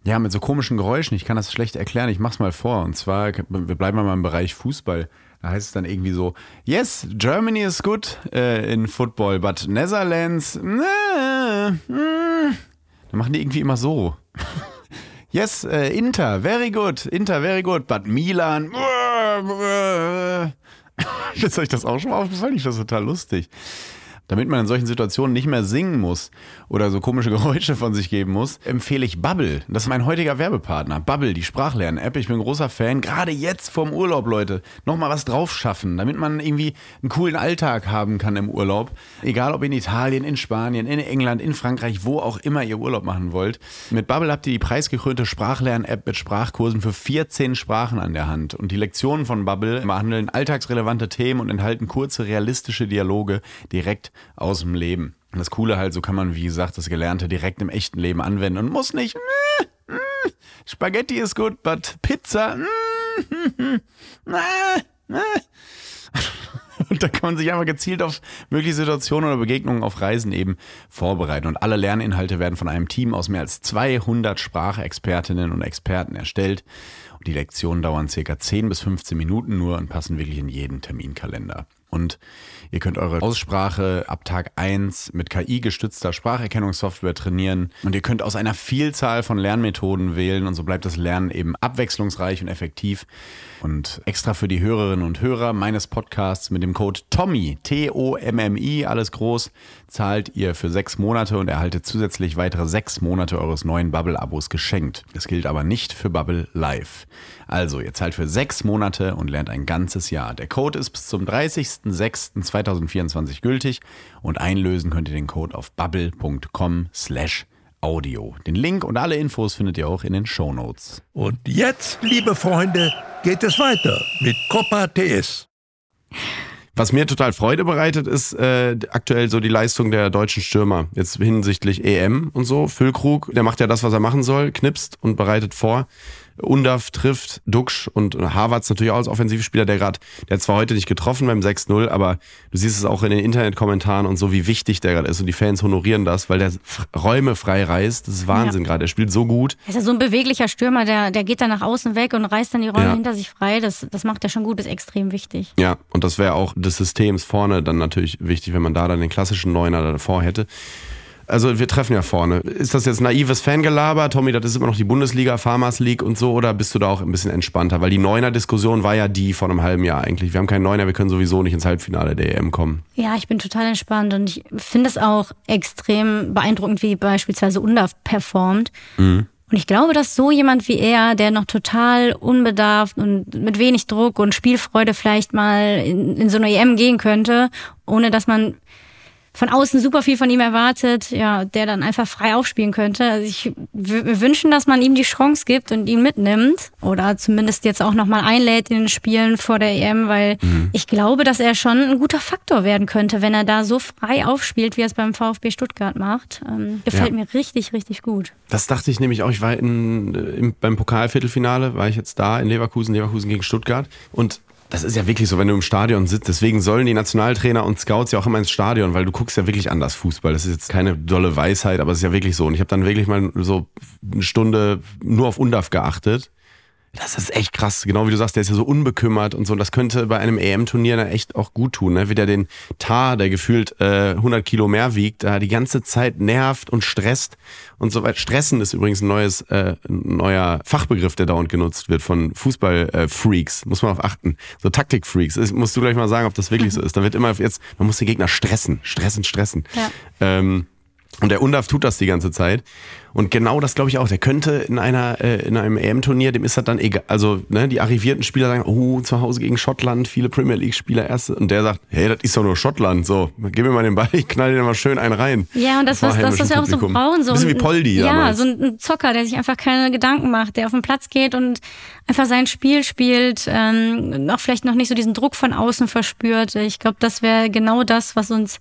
Ja, mit so komischen Geräuschen. Ich kann das schlecht erklären. Ich mach's mal vor. Und zwar, wir bleiben mal im Bereich Fußball. Da heißt es dann irgendwie so: Yes, Germany is good äh, in football, but Netherlands. Äh, äh. Dann machen die irgendwie immer so. Yes, uh, Inter, very good. Inter, very good. But Milan. Ist euch das auch schon mal aufgefallen? Ich finde das total lustig damit man in solchen Situationen nicht mehr singen muss oder so komische Geräusche von sich geben muss, empfehle ich Bubble. Das ist mein heutiger Werbepartner. Bubble, die Sprachlern-App. Ich bin großer Fan. Gerade jetzt vorm Urlaub, Leute, nochmal was drauf schaffen, damit man irgendwie einen coolen Alltag haben kann im Urlaub. Egal ob in Italien, in Spanien, in England, in Frankreich, wo auch immer ihr Urlaub machen wollt. Mit Bubble habt ihr die preisgekrönte Sprachlern-App mit Sprachkursen für 14 Sprachen an der Hand. Und die Lektionen von Bubble behandeln alltagsrelevante Themen und enthalten kurze, realistische Dialoge direkt aus dem Leben. Und das Coole halt, so kann man, wie gesagt, das Gelernte direkt im echten Leben anwenden und muss nicht. Mm, mm, Spaghetti ist gut, but Pizza. Mm, und da kann man sich einfach gezielt auf mögliche Situationen oder Begegnungen auf Reisen eben vorbereiten. Und alle Lerninhalte werden von einem Team aus mehr als 200 Sprachexpertinnen und Experten erstellt. Und die Lektionen dauern circa 10 bis 15 Minuten nur und passen wirklich in jeden Terminkalender. Und Ihr könnt eure Aussprache ab Tag 1 mit KI-gestützter Spracherkennungssoftware trainieren und ihr könnt aus einer Vielzahl von Lernmethoden wählen und so bleibt das Lernen eben abwechslungsreich und effektiv. Und extra für die Hörerinnen und Hörer meines Podcasts mit dem Code TOMMY, T-O-M-M-I, alles groß, zahlt ihr für sechs Monate und erhaltet zusätzlich weitere sechs Monate eures neuen Bubble-Abos geschenkt. Das gilt aber nicht für Bubble Live. Also, ihr zahlt für sechs Monate und lernt ein ganzes Jahr. Der Code ist bis zum 30.06.2024 gültig und einlösen könnt ihr den Code auf bubble.com slash Audio. Den Link und alle Infos findet ihr auch in den Show Notes. Und jetzt, liebe Freunde, geht es weiter mit Copa TS. Was mir total Freude bereitet, ist äh, aktuell so die Leistung der deutschen Stürmer. Jetzt hinsichtlich EM und so. Füllkrug, der macht ja das, was er machen soll, knipst und bereitet vor. Undaf trifft, Duxch und Harvards natürlich auch als Offensivspieler, der gerade, der hat zwar heute nicht getroffen beim 6-0, aber du siehst es auch in den Internetkommentaren und so, wie wichtig der gerade ist und die Fans honorieren das, weil der Räume frei reißt. Das ist Wahnsinn ja. gerade. Er spielt so gut. Er ist ja so ein beweglicher Stürmer, der, der geht dann nach außen weg und reißt dann die Räume ja. hinter sich frei. Das, das macht er schon gut, ist extrem wichtig. Ja, und das wäre auch des Systems vorne dann natürlich wichtig, wenn man da dann den klassischen Neuner davor hätte. Also wir treffen ja vorne. Ist das jetzt naives Fangelaber? Tommy, das ist immer noch die Bundesliga, Farmers League und so, oder bist du da auch ein bisschen entspannter? Weil die Neuner-Diskussion war ja die von einem halben Jahr eigentlich. Wir haben keinen Neuner, wir können sowieso nicht ins Halbfinale der EM kommen. Ja, ich bin total entspannt und ich finde es auch extrem beeindruckend, wie beispielsweise Undaf performt. Mhm. Und ich glaube, dass so jemand wie er, der noch total unbedarft und mit wenig Druck und Spielfreude vielleicht mal in, in so eine EM gehen könnte, ohne dass man von außen super viel von ihm erwartet, ja, der dann einfach frei aufspielen könnte. Also ich wünschen, dass man ihm die Chance gibt und ihn mitnimmt oder zumindest jetzt auch nochmal einlädt in den Spielen vor der EM, weil mhm. ich glaube, dass er schon ein guter Faktor werden könnte, wenn er da so frei aufspielt, wie er es beim VfB Stuttgart macht. Ähm, gefällt ja. mir richtig, richtig gut. Das dachte ich nämlich auch. Ich war in, in, beim Pokalviertelfinale, war ich jetzt da in Leverkusen, Leverkusen gegen Stuttgart und das ist ja wirklich so, wenn du im Stadion sitzt. Deswegen sollen die Nationaltrainer und Scouts ja auch immer ins Stadion, weil du guckst ja wirklich anders Fußball. Das ist jetzt keine dolle Weisheit, aber es ist ja wirklich so. Und ich habe dann wirklich mal so eine Stunde nur auf Undaf geachtet das ist echt krass. Genau wie du sagst, der ist ja so unbekümmert und so. Und das könnte bei einem EM-Turnier echt auch gut tun. Ne? Wie der den Tar, der gefühlt äh, 100 Kilo mehr wiegt, äh, die ganze Zeit nervt und stresst und so weiter. Stressen ist übrigens ein neues, äh, neuer Fachbegriff, der dauernd genutzt wird von Fußball-Freaks. Muss man auf achten. So Taktik-Freaks. Musst du gleich mal sagen, ob das wirklich so ist. Da wird immer jetzt, man muss den Gegner stressen, stressen, stressen. Ja. Ähm, und der Undaf tut das die ganze Zeit. Und genau das glaube ich auch. Der könnte in einer äh, in einem EM-Turnier, dem ist das dann egal. Also ne, die arrivierten Spieler sagen, oh, zu Hause gegen Schottland, viele Premier League-Spieler erste. Und der sagt, hey, das ist doch nur Schottland. So, gib mir mal den Ball, ich knall den mal schön einen rein. Ja, und das, das, was, das was wir auch so brauchen. So ein bisschen wie Poldi Ja, damals. so ein Zocker, der sich einfach keine Gedanken macht, der auf den Platz geht und einfach sein Spiel spielt, ähm, auch vielleicht noch nicht so diesen Druck von außen verspürt. Ich glaube, das wäre genau das, was uns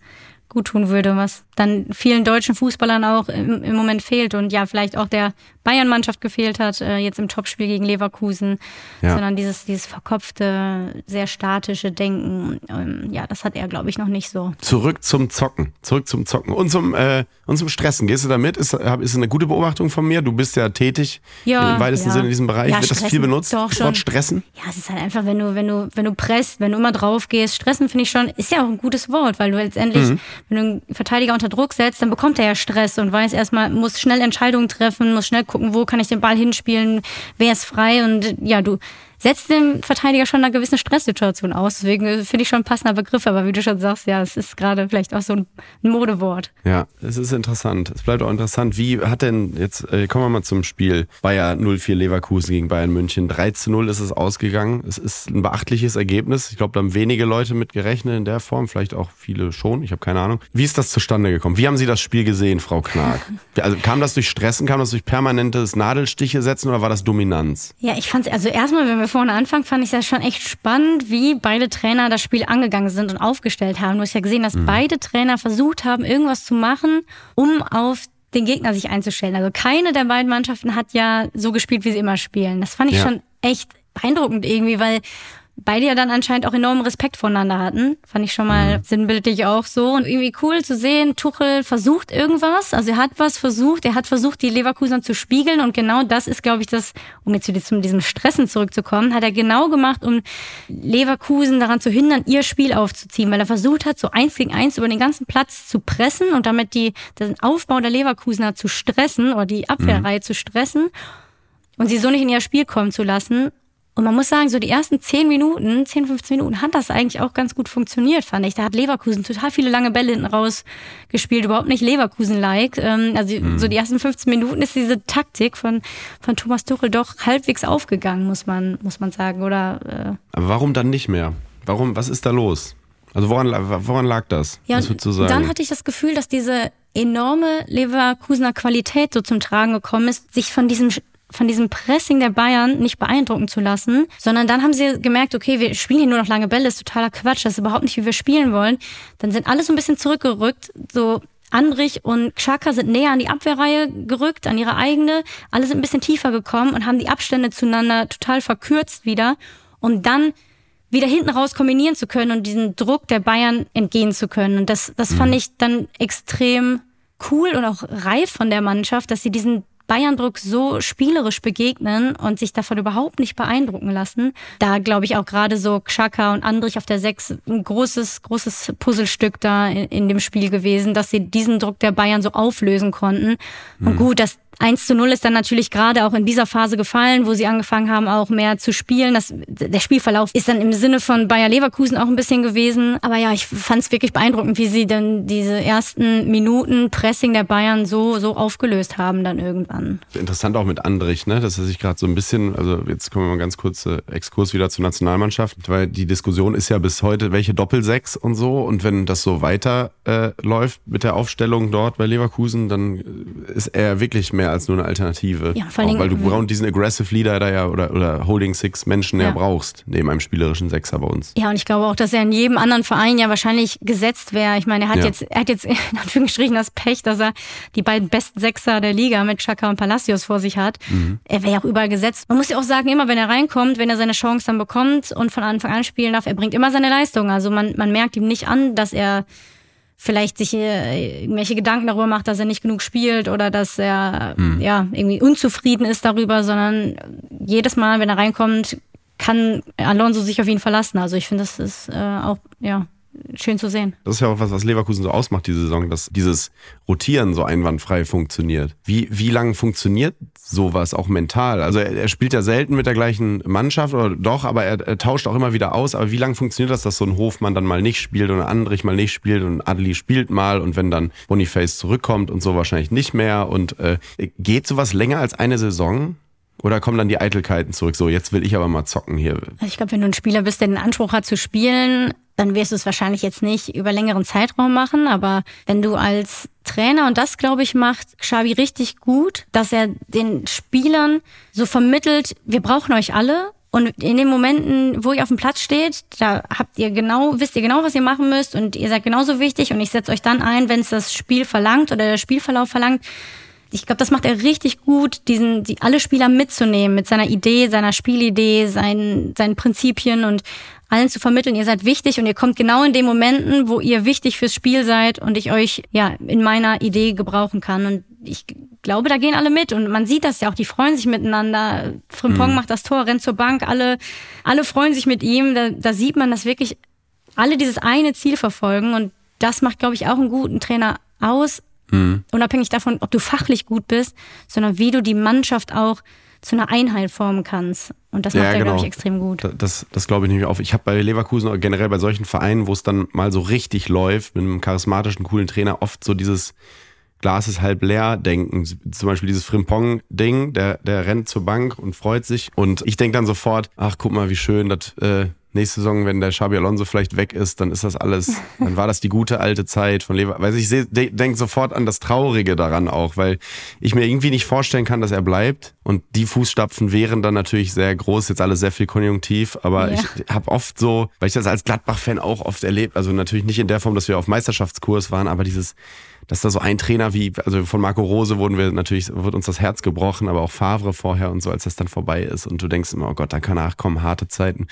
gut tun würde, was dann vielen deutschen Fußballern auch im, im Moment fehlt. Und ja, vielleicht auch der Bayern-Mannschaft gefehlt hat, äh, jetzt im Topspiel gegen Leverkusen, ja. sondern dieses, dieses verkopfte, sehr statische Denken, ähm, ja, das hat er, glaube ich, noch nicht so. Zurück zum Zocken, zurück zum Zocken und zum, äh, und zum Stressen. Gehst du damit? Ist, ist eine gute Beobachtung von mir? Du bist ja tätig ja, im weitesten ja. Sinne in diesem Bereich. Wird das viel benutzt? Doch, das Wort Stressen? Ja, es ist halt einfach, wenn du, wenn du, wenn du presst, wenn du immer drauf gehst, Stressen finde ich schon, ist ja auch ein gutes Wort, weil du letztendlich, mhm. wenn du einen Verteidiger unter Druck setzt, dann bekommt er ja Stress und weiß erstmal, muss schnell Entscheidungen treffen, muss schnell gucken, wo kann ich den Ball hinspielen, wer ist frei und ja, du setzt dem Verteidiger schon einer gewissen Stresssituation aus. Deswegen äh, finde ich schon ein passender Begriff, aber wie du schon sagst, ja, es ist gerade vielleicht auch so ein Modewort. Ja, es ist interessant. Es bleibt auch interessant. Wie hat denn jetzt, äh, kommen wir mal zum Spiel Bayer 04 Leverkusen gegen Bayern München. 3 zu 0 ist es ausgegangen. Es ist ein beachtliches Ergebnis. Ich glaube, da haben wenige Leute mit gerechnet in der Form, vielleicht auch viele schon. Ich habe keine Ahnung. Wie ist das zustande gekommen? Wie haben Sie das Spiel gesehen, Frau Knag? Also kam das durch Stressen, kam das durch permanentes Nadelstiche setzen oder war das Dominanz? Ja, ich fand es, also erstmal, wenn wir vorne anfangen, fand ich das schon echt spannend, wie beide Trainer das Spiel angegangen sind und aufgestellt haben. Du hast ja gesehen, dass mhm. beide Trainer versucht haben, irgendwas zu machen, um auf den Gegner sich einzustellen. Also keine der beiden Mannschaften hat ja so gespielt, wie sie immer spielen. Das fand ich ja. schon echt beeindruckend irgendwie, weil beide ja dann anscheinend auch enormen Respekt voneinander hatten. Fand ich schon mal mhm. sinnbildlich auch so. Und irgendwie cool zu sehen, Tuchel versucht irgendwas. Also er hat was versucht. Er hat versucht, die Leverkusen zu spiegeln. Und genau das ist, glaube ich, das, um jetzt wieder zu diesem Stressen zurückzukommen, hat er genau gemacht, um Leverkusen daran zu hindern, ihr Spiel aufzuziehen. Weil er versucht hat, so eins gegen eins über den ganzen Platz zu pressen und damit die, den Aufbau der Leverkusener zu stressen oder die Abwehrreihe mhm. zu stressen und sie so nicht in ihr Spiel kommen zu lassen. Und man muss sagen, so die ersten 10 Minuten, 10, 15 Minuten hat das eigentlich auch ganz gut funktioniert, fand ich. Da hat Leverkusen total viele lange Bälle hinten rausgespielt, überhaupt nicht Leverkusen-like. Ähm, also mhm. so die ersten 15 Minuten ist diese Taktik von, von Thomas Tuchel doch halbwegs aufgegangen, muss man, muss man sagen, oder? Äh Aber warum dann nicht mehr? Warum, was ist da los? Also woran, woran lag das? Ja, dann hatte ich das Gefühl, dass diese enorme Leverkusener Qualität so zum Tragen gekommen ist, sich von diesem von diesem Pressing der Bayern nicht beeindrucken zu lassen, sondern dann haben sie gemerkt, okay, wir spielen hier nur noch lange Bälle, das ist totaler Quatsch, das ist überhaupt nicht, wie wir spielen wollen. Dann sind alle so ein bisschen zurückgerückt, so Andrich und Xhaka sind näher an die Abwehrreihe gerückt, an ihre eigene. Alle sind ein bisschen tiefer gekommen und haben die Abstände zueinander total verkürzt wieder, um dann wieder hinten raus kombinieren zu können und diesen Druck der Bayern entgehen zu können. Und das, das fand mhm. ich dann extrem cool und auch reif von der Mannschaft, dass sie diesen Bayerndruck so spielerisch begegnen und sich davon überhaupt nicht beeindrucken lassen. Da glaube ich auch gerade so Xhaka und Andrich auf der Sechs ein großes, großes Puzzlestück da in, in, dem Spiel gewesen, dass sie diesen Druck der Bayern so auflösen konnten. Mhm. Und gut, dass 1 zu 0 ist dann natürlich gerade auch in dieser Phase gefallen, wo sie angefangen haben, auch mehr zu spielen. Das, der Spielverlauf ist dann im Sinne von Bayer Leverkusen auch ein bisschen gewesen. Aber ja, ich fand es wirklich beeindruckend, wie sie dann diese ersten Minuten Pressing der Bayern so, so aufgelöst haben dann irgendwann. Interessant auch mit Andrich, ne? dass er sich gerade so ein bisschen, also jetzt kommen wir mal ganz kurz äh, Exkurs wieder zur Nationalmannschaft, weil die Diskussion ist ja bis heute, welche Doppelsechs und so. Und wenn das so weiter äh, läuft mit der Aufstellung dort bei Leverkusen, dann äh, ist er wirklich mehr als nur eine Alternative. Ja, vor allem, weil du Brown diesen Aggressive Leader da ja oder, oder Holding Six Menschen ja. ja brauchst, neben einem spielerischen Sechser bei uns. Ja, und ich glaube auch, dass er in jedem anderen Verein ja wahrscheinlich gesetzt wäre. Ich meine, er hat ja. jetzt, er hat jetzt in Anführungsstrichen das Pech, dass er die beiden besten Sechser der Liga mit Chaka und Palacios vor sich hat. Mhm. Er wäre ja auch überall gesetzt. Man muss ja auch sagen, immer wenn er reinkommt, wenn er seine Chance dann bekommt und von Anfang an spielen darf, er bringt immer seine Leistung. Also man, man merkt ihm nicht an, dass er vielleicht sich äh, irgendwelche Gedanken darüber macht, dass er nicht genug spielt oder dass er hm. ja irgendwie unzufrieden ist darüber, sondern jedes Mal, wenn er reinkommt, kann Alonso sich auf ihn verlassen. Also ich finde, das ist äh, auch ja schön zu sehen. Das ist ja auch was, was Leverkusen so ausmacht, diese Saison, dass dieses Rotieren so einwandfrei funktioniert. Wie, wie lange funktioniert sowas auch mental? Also er, er, spielt ja selten mit der gleichen Mannschaft oder doch, aber er, er tauscht auch immer wieder aus. Aber wie lange funktioniert das, dass so ein Hofmann dann mal nicht spielt und Andrich mal nicht spielt und Adli spielt mal und wenn dann Boniface zurückkommt und so wahrscheinlich nicht mehr und äh, geht sowas länger als eine Saison? Oder kommen dann die Eitelkeiten zurück? So, jetzt will ich aber mal zocken hier. Ich glaube, wenn du ein Spieler bist, der den Anspruch hat zu spielen, dann wirst du es wahrscheinlich jetzt nicht über längeren Zeitraum machen. Aber wenn du als Trainer, und das glaube ich macht Xavi richtig gut, dass er den Spielern so vermittelt, wir brauchen euch alle. Und in den Momenten, wo ihr auf dem Platz steht, da habt ihr genau, wisst ihr genau, was ihr machen müsst und ihr seid genauso wichtig und ich setze euch dann ein, wenn es das Spiel verlangt oder der Spielverlauf verlangt ich glaube, das macht er richtig gut, diesen, die, alle Spieler mitzunehmen mit seiner Idee, seiner Spielidee, seinen, seinen Prinzipien und allen zu vermitteln, ihr seid wichtig und ihr kommt genau in den Momenten, wo ihr wichtig fürs Spiel seid und ich euch ja in meiner Idee gebrauchen kann. Und ich glaube, da gehen alle mit und man sieht das ja auch, die freuen sich miteinander. Frimpong mhm. macht das Tor, rennt zur Bank, alle, alle freuen sich mit ihm. Da, da sieht man, dass wirklich alle dieses eine Ziel verfolgen und das macht, glaube ich, auch einen guten Trainer aus, Mhm. Unabhängig davon, ob du fachlich gut bist, sondern wie du die Mannschaft auch zu einer Einheit formen kannst. Und das macht ja, er, genau. glaube ich, extrem gut. Das, das glaube ich nämlich auch. Ich habe bei Leverkusen oder generell bei solchen Vereinen, wo es dann mal so richtig läuft, mit einem charismatischen, coolen Trainer, oft so dieses Glas ist halb leer denken. Zum Beispiel dieses Frimpong-Ding, der, der rennt zur Bank und freut sich. Und ich denke dann sofort, ach, guck mal, wie schön, das äh, nächste Saison, wenn der Xabi Alonso vielleicht weg ist, dann ist das alles, dann war das die gute alte Zeit von Lever. Weil ich denke sofort an das Traurige daran auch, weil ich mir irgendwie nicht vorstellen kann, dass er bleibt. Und die Fußstapfen wären dann natürlich sehr groß, jetzt alles sehr viel konjunktiv, aber ja. ich habe oft so, weil ich das als Gladbach-Fan auch oft erlebt, also natürlich nicht in der Form, dass wir auf Meisterschaftskurs waren, aber dieses, dass da so ein Trainer wie, also von Marco Rose wurden wir natürlich, wird uns das Herz gebrochen, aber auch Favre vorher und so, als das dann vorbei ist und du denkst immer, oh Gott, da kann nachkommen, harte Zeiten.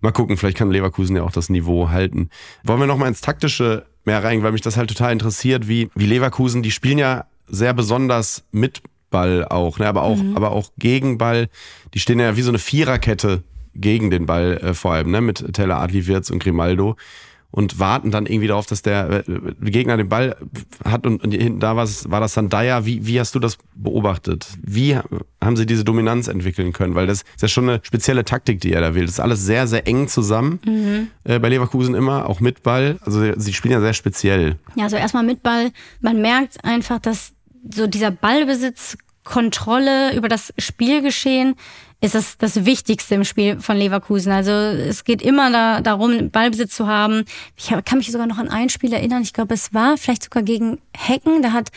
Mal gucken, vielleicht kann Leverkusen ja auch das Niveau halten. Wollen wir nochmal ins Taktische mehr rein, weil mich das halt total interessiert, wie, wie Leverkusen, die spielen ja sehr besonders mit Ball auch, ne? aber auch, mhm. aber auch gegen Ball. Die stehen ja wie so eine Viererkette gegen den Ball äh, vor allem, ne? mit Taylor Adli Wirtz und Grimaldo und warten dann irgendwie darauf, dass der äh, Gegner den Ball hat und, und hinten da war, war das dann Dyer. Wie, wie hast du das beobachtet? Wie haben sie diese Dominanz entwickeln können? Weil das ist ja schon eine spezielle Taktik, die er da wählt. Das ist alles sehr, sehr eng zusammen mhm. äh, bei Leverkusen immer, auch mit Ball. Also sie spielen ja sehr speziell. Ja, also erstmal mit Ball. Man merkt einfach, dass so dieser Ballbesitz, Kontrolle über das Spielgeschehen ist das das Wichtigste im Spiel von Leverkusen. Also es geht immer da, darum, Ballbesitz zu haben. Ich kann mich sogar noch an ein Spiel erinnern. Ich glaube, es war vielleicht sogar gegen Hecken. Da hat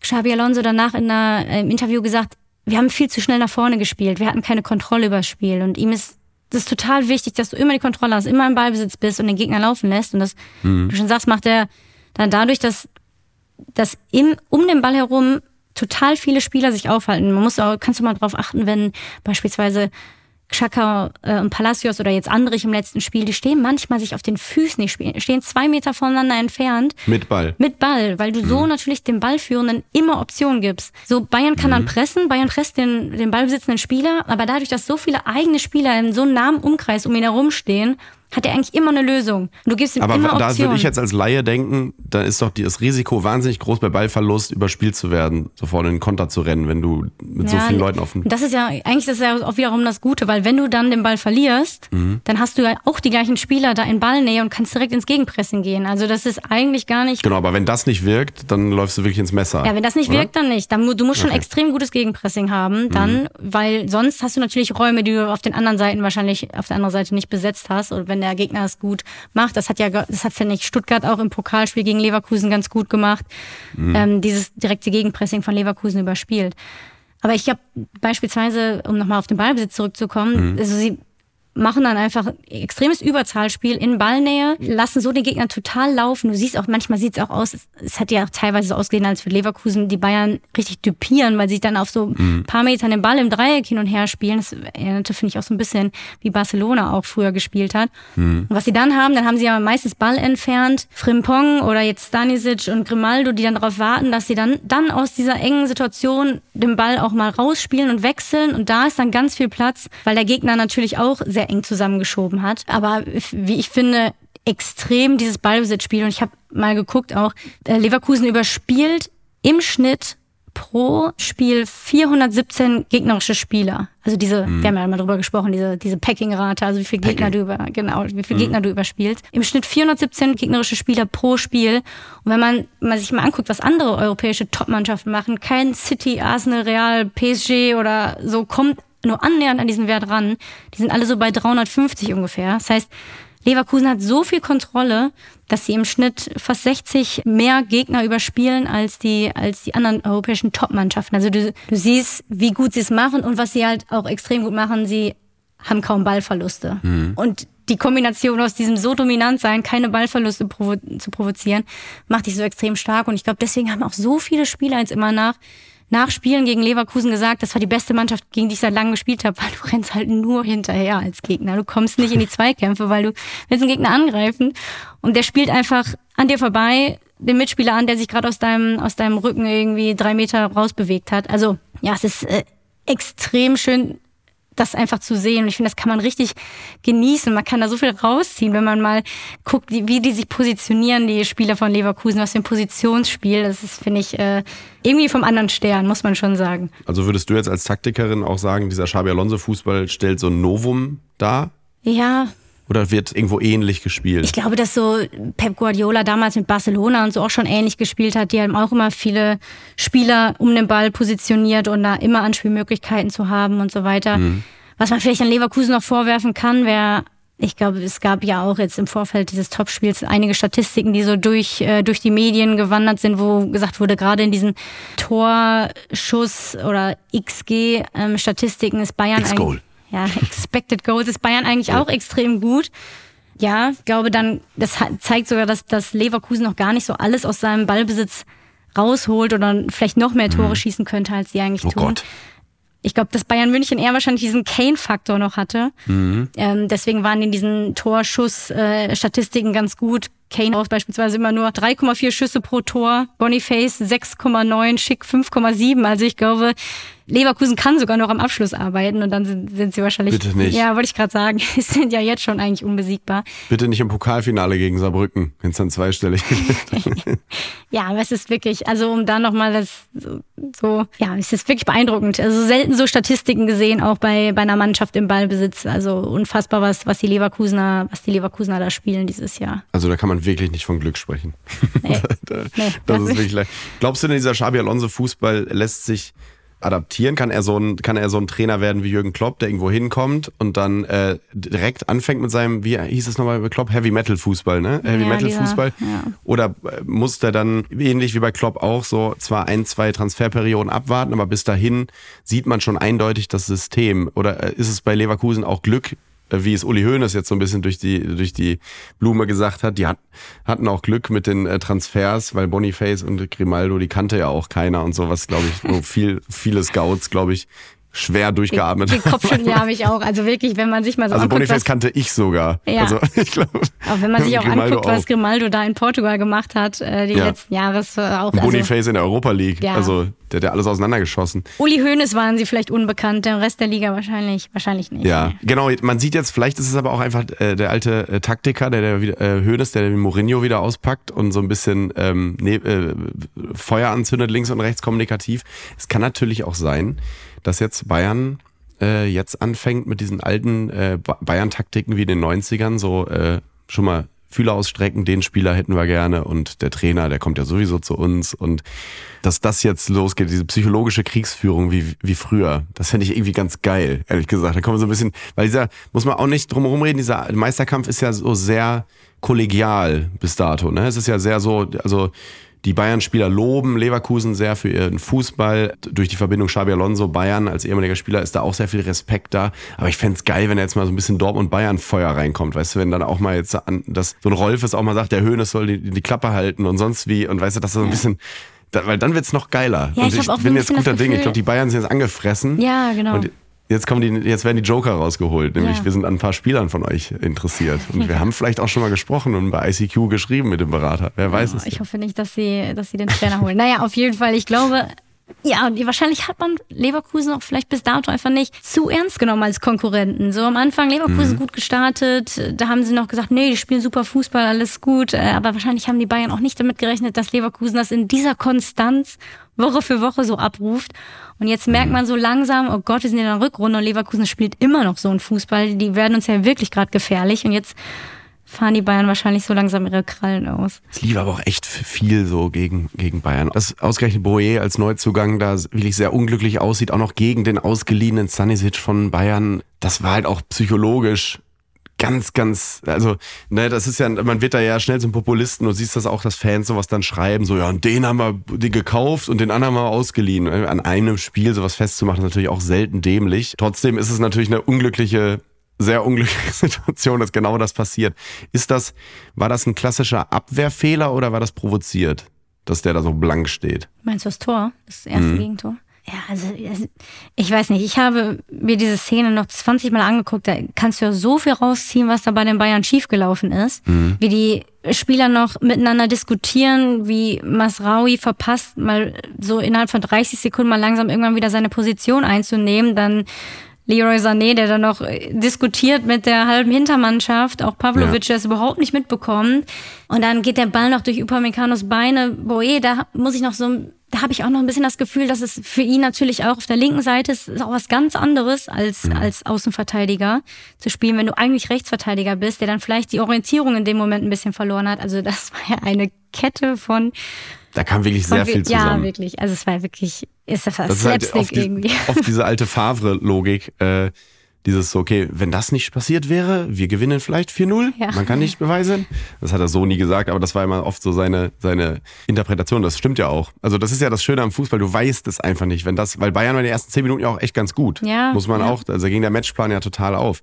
Xabi Alonso danach in einer, äh, im Interview gesagt, wir haben viel zu schnell nach vorne gespielt. Wir hatten keine Kontrolle über das Spiel. Und ihm ist das ist total wichtig, dass du immer die Kontrolle hast, immer im Ballbesitz bist und den Gegner laufen lässt. Und das, mhm. du schon sagst, macht er dann dadurch, dass, dass im, um den Ball herum total viele Spieler sich aufhalten. Man muss auch, kannst du mal drauf achten, wenn beispielsweise Xhaka äh, und Palacios oder jetzt Andrich im letzten Spiel, die stehen manchmal sich auf den Füßen, die stehen zwei Meter voneinander entfernt. Mit Ball. Mit Ball, weil du mhm. so natürlich dem Ballführenden immer Optionen gibst. So, Bayern kann mhm. dann pressen, Bayern presst den, den ballbesitzenden Spieler, aber dadurch, dass so viele eigene Spieler in so einem nahen Umkreis um ihn herum stehen, hat er eigentlich immer eine Lösung. Du gibst ihm Aber immer da Optionen. würde ich jetzt als Laie denken, da ist doch das Risiko wahnsinnig groß, bei Ballverlust überspielt zu werden, sofort in den Konter zu rennen, wenn du mit so Ja, vielen Leuten auf dem. Das ist ja, eigentlich ist das ja auch wiederum das Gute, weil wenn du dann den Ball verlierst, Mhm. dann hast du ja auch die gleichen Spieler da in Ballnähe und kannst direkt ins Gegenpressing gehen. Also das ist eigentlich gar nicht. Genau, aber wenn das nicht wirkt, dann läufst du wirklich ins Messer. Ja, wenn das nicht oder? wirkt, dann nicht. Dann, du musst schon Okay. extrem gutes Gegenpressing haben, dann, Mhm. weil sonst hast du natürlich Räume, die du auf den anderen Seiten wahrscheinlich auf der anderen Seite nicht besetzt hast. Und wenn der Gegner es gut macht, das hat ja, das hat finde ich Stuttgart auch im Pokalspiel gegen Leverkusen ganz gut gemacht, Mhm. ähm, dieses direkte Gegenpressing von Leverkusen überspielt. Aber ich habe beispielsweise, um nochmal auf den Ballbesitz zurückzukommen, Mhm. also sie machen dann einfach extremes Überzahlspiel in Ballnähe, lassen so den Gegner total laufen. Du siehst auch, manchmal sieht es auch aus, es, hat ja auch teilweise so ausgesehen, als würde Leverkusen die Bayern richtig düpieren, weil sie dann auf so ein paar Metern den Ball im Dreieck hin und her spielen. Das erinnerte, finde ich, auch so ein bisschen, wie Barcelona auch früher gespielt hat. Und was sie dann haben, dann haben sie ja meistens Ball entfernt, Frimpong oder jetzt Stanisic und Grimaldo, die dann darauf warten, dass sie dann, dann aus dieser engen Situation den Ball auch mal rausspielen und wechseln. Und da ist dann ganz viel Platz, weil der Gegner natürlich auch sehr eng zusammengeschoben hat. Aber wie ich finde, extrem dieses Ballbesitzspiel. Und ich habe mal geguckt auch, äh, Leverkusen überspielt im Schnitt pro Spiel 417 gegnerische Spieler. Also diese, wir haben ja mal drüber gesprochen, diese, diese Packing-Rate, also wie viele Gegner du über, genau, wie viele Gegner du überspielst. Im Schnitt 417 gegnerische Spieler pro Spiel. Und wenn man, man sich mal anguckt, was andere europäische Top-Mannschaften machen, kein City, Arsenal, Real, PSG oder so kommt nur annähernd an diesen Wert ran. Die sind alle so bei 350 ungefähr. Das heißt, Leverkusen hat so viel Kontrolle, dass sie im Schnitt fast 60 mehr Gegner überspielen als die, als die anderen europäischen Top-Mannschaften. Also du, du siehst, wie gut sie es machen und was sie halt auch extrem gut machen, sie haben kaum Ballverluste. Und die Kombination aus diesem so dominant sein, keine Ballverluste provo zu provozieren, macht dich so extrem stark. Und ich glaube, deswegen haben auch so viele Spieler jetzt immer nach, nach Spielen gegen Leverkusen gesagt, das war die beste Mannschaft, gegen die ich seit langem gespielt habe, weil du rennst halt nur hinterher als Gegner. Du kommst nicht in die Zweikämpfe, weil du willst den Gegner angreifen und der spielt einfach an dir vorbei, den Mitspieler an, der sich gerade aus deinem, aus deinem Rücken irgendwie drei Meter rausbewegt hat. Also ja, es ist äh, extrem schön, das einfach zu sehen. Und ich finde, das kann man richtig genießen. Man kann da so viel rausziehen, wenn man mal guckt, wie, die sich positionieren, die Spieler von Leverkusen, was für ein Positionsspiel. Das ist, finde ich, äh, irgendwie vom anderen Stern, muss man schon sagen. Also würdest du jetzt als Taktikerin auch sagen, dieser Xabi Alonso-Fußball stellt so ein Novum dar? Ja, Oder wird irgendwo ähnlich gespielt? Ich glaube, dass so Pep Guardiola damals mit Barcelona und so auch schon ähnlich gespielt hat. Die haben auch immer viele Spieler um den Ball positioniert und da immer Anspielmöglichkeiten zu haben und so weiter. Was man vielleicht an Leverkusen noch vorwerfen kann, wäre, ich glaube, es gab ja auch jetzt im Vorfeld dieses Topspiels einige Statistiken, die so durch, äh, durch die Medien gewandert sind, wo gesagt wurde, gerade in diesen Torschuss oder XG-Statistiken ist Bayern X-Goal. Ja, Expected Goals ist Bayern eigentlich auch extrem gut. Ja, ich glaube dann, das zeigt sogar, dass, dass Leverkusen noch gar nicht so alles aus seinem Ballbesitz rausholt oder vielleicht noch mehr Tore schießen könnte, als sie eigentlich oh tun. Gott. Ich glaube, dass Bayern München eher wahrscheinlich diesen Kane-Faktor noch hatte. Mhm. Ähm, deswegen waren in diesen Torschuss-Statistiken ganz gut. Kane auch beispielsweise immer nur 3,4 Schüsse pro Tor, Boniface 6,9, Schick 5,7. Also ich glaube, Leverkusen kann sogar noch am Abschluss arbeiten und dann sind, sind sie wahrscheinlich. Bitte nicht. Ja, wollte ich gerade sagen. Sie sind ja jetzt schon eigentlich unbesiegbar. Bitte nicht im Pokalfinale gegen Saarbrücken, wenn es dann zweistellig wird. Ja, aber es ist wirklich, also um da nochmal das so, so, ja, es ist wirklich beeindruckend. Also selten so Statistiken gesehen, auch bei, bei einer Mannschaft im Ballbesitz. Also unfassbar, was, was die Leverkusener, was die Leverkusener da spielen dieses Jahr. Also da kann man wirklich nicht von Glück sprechen. Nee. Da- Nee, das ist wirklich leicht. Glaubst du denn, dieser Xabi Alonso Fußball lässt sich adaptieren? Kann er so ein, kann er so ein Trainer werden wie Jürgen Klopp, der irgendwo hinkommt und dann äh, direkt anfängt mit seinem, wie hieß es nochmal bei Klopp? Heavy Metal Fußball, ne? Heavy Ja, Metal dieser- Fußball. ja. Oder äh, muss der dann ähnlich wie bei Klopp auch so zwar ein, zwei Transferperioden abwarten, aber bis dahin sieht man schon eindeutig das System. Oder äh, ist es bei Leverkusen auch Glück, wie es Uli Hoeneß jetzt so ein bisschen durch die, durch die Blume gesagt hat, die hat, hatten auch Glück mit den äh, Transfers, weil Boniface und Grimaldo, die kannte ja auch keiner und sowas, glaube ich, wo viel, viele Scouts, glaube ich, schwer durchgeatmet Den Kopfschütteln ja habe ich auch. Also wirklich, wenn man sich mal so Also anguckt, Boniface was, kannte ich sogar. Ja. Also ich glaube. auch wenn man sich auch Grimaldo anguckt, was auch. Grimaldo da in Portugal gemacht hat, äh, die Ja. letzten Jahres äh, auch. Also, Boniface in der Europa League. Ja. Also Der hat ja alles auseinandergeschossen. Uli Hoeneß waren sie vielleicht unbekannt, der Rest der Liga wahrscheinlich, wahrscheinlich nicht. Ja, genau. Man sieht jetzt, vielleicht ist es aber auch einfach äh, der alte äh, Taktiker, der, der äh, Hoeneß, der den Mourinho wieder auspackt und so ein bisschen ähm, ne, äh, Feuer anzündet, links und rechts kommunikativ. Es kann natürlich auch sein, dass jetzt Bayern äh, jetzt anfängt mit diesen alten äh, Bayern-Taktiken wie in den 90ern, so äh, schon mal Fühler ausstrecken, den Spieler hätten wir gerne und der Trainer, der kommt ja sowieso zu uns und dass das jetzt losgeht, diese psychologische Kriegsführung wie, wie früher, das fände ich irgendwie ganz geil, ehrlich gesagt. Da kommen wir so ein bisschen, weil dieser, muss man auch nicht drum herum reden, dieser Meisterkampf ist ja so sehr kollegial bis dato, ne? Es ist ja sehr so, also die Bayern-Spieler loben Leverkusen sehr für ihren Fußball. Durch die Verbindung Xabi Alonso, Bayern als ehemaliger Spieler ist da auch sehr viel Respekt da. Aber ich fände es geil, wenn jetzt mal so ein bisschen Dortmund-Bayern-Feuer reinkommt. Weißt du, wenn dann auch mal jetzt an, dass so ein Rolfes auch mal sagt, der Höhnes soll die, die Klappe halten und sonst wie. Und weißt du, dass so ein bisschen da, weil dann wird's noch geiler. Ja, und ich, ich auch bin jetzt guter Ding. Ich glaube, die Bayern sind jetzt angefressen. Ja, genau. Und Jetzt kommen die, jetzt werden die Joker rausgeholt, nämlich Ja. wir sind an ein paar Spielern von euch interessiert. Und wir haben vielleicht auch schon mal gesprochen und bei ICQ geschrieben mit dem Berater. Wer weiß es. Ich hoffe nicht, dass sie, dass sie den Trainer holen. Naja, auf jeden Fall, ich glaube, ja, und wahrscheinlich hat man Leverkusen auch vielleicht bis dato einfach nicht zu ernst genommen als Konkurrenten. So am Anfang Leverkusen Mhm. gut gestartet, da haben sie noch gesagt, nee, die spielen super Fußball, alles gut. Äh, Aber wahrscheinlich haben die Bayern auch nicht damit gerechnet, dass Leverkusen das in dieser Konstanz Woche für Woche so abruft. Und jetzt merkt man so langsam, oh Gott, wir sind in der Rückrunde und Leverkusen spielt immer noch so einen Fußball. Die werden uns ja wirklich gerade gefährlich. Und jetzt fahren die Bayern wahrscheinlich so langsam ihre Krallen aus. Es lief aber auch echt viel so gegen, gegen Bayern. Dass ausgerechnet Boye als Neuzugang da wirklich sehr unglücklich aussieht, auch noch gegen den ausgeliehenen Stanisic von Bayern, das war halt auch psychologisch ganz, ganz, also, ne, das ist ja, man wird da ja schnell zum Populisten und siehst das auch, dass Fans sowas dann schreiben, so, ja, und den haben wir die gekauft und den anderen haben wir ausgeliehen. An einem Spiel sowas festzumachen, ist natürlich auch selten dämlich. Trotzdem ist es natürlich eine unglückliche, sehr unglückliche Situation, dass genau das passiert. Ist das, war das ein klassischer Abwehrfehler oder war das provoziert, dass der da so blank steht? Meinst du das Tor? Das erste Mhm. Gegentor? Ja, also also, ich weiß nicht. Ich habe mir diese Szene noch 20 Mal angeguckt. Da kannst du ja so viel rausziehen, was da bei den Bayern schiefgelaufen ist. Mhm. Wie die Spieler noch miteinander diskutieren, wie Masraui verpasst, mal so innerhalb von 30 Sekunden mal langsam irgendwann wieder seine Position einzunehmen. Dann Leroy Sané, der dann noch äh, diskutiert mit der halben Hintermannschaft, auch Pavlovic, Ja. der es überhaupt nicht mitbekommt. Und dann geht der Ball noch durch Upamecano's Beine. Boe, da muss ich noch so, da habe ich auch noch ein bisschen das Gefühl, dass es für ihn natürlich auch auf der linken Seite ist, ist auch was ganz anderes als, als Außenverteidiger zu spielen, wenn du eigentlich Rechtsverteidiger bist, der dann vielleicht die Orientierung in dem Moment ein bisschen verloren hat. Also das war ja eine Kette von, Da kam wirklich sehr viel Ja, zusammen. wirklich. Also es war wirklich, ist das, Das ist Slapstick halt oft, die, irgendwie. oft diese alte Favre-Logik. Äh, dieses so, okay, wenn das nicht passiert wäre, wir gewinnen vielleicht 4-0. Ja. Man kann nicht beweisen. Das hat er so nie gesagt, aber das war immer oft so seine, seine Interpretation. Das stimmt ja auch. Also das ist ja das Schöne am Fußball, du weißt es einfach nicht. Wenn das, weil Bayern war in den ersten 10 Minuten ja auch echt ganz gut. Ja, Muss man ja. auch, also ging der Matchplan ja total auf.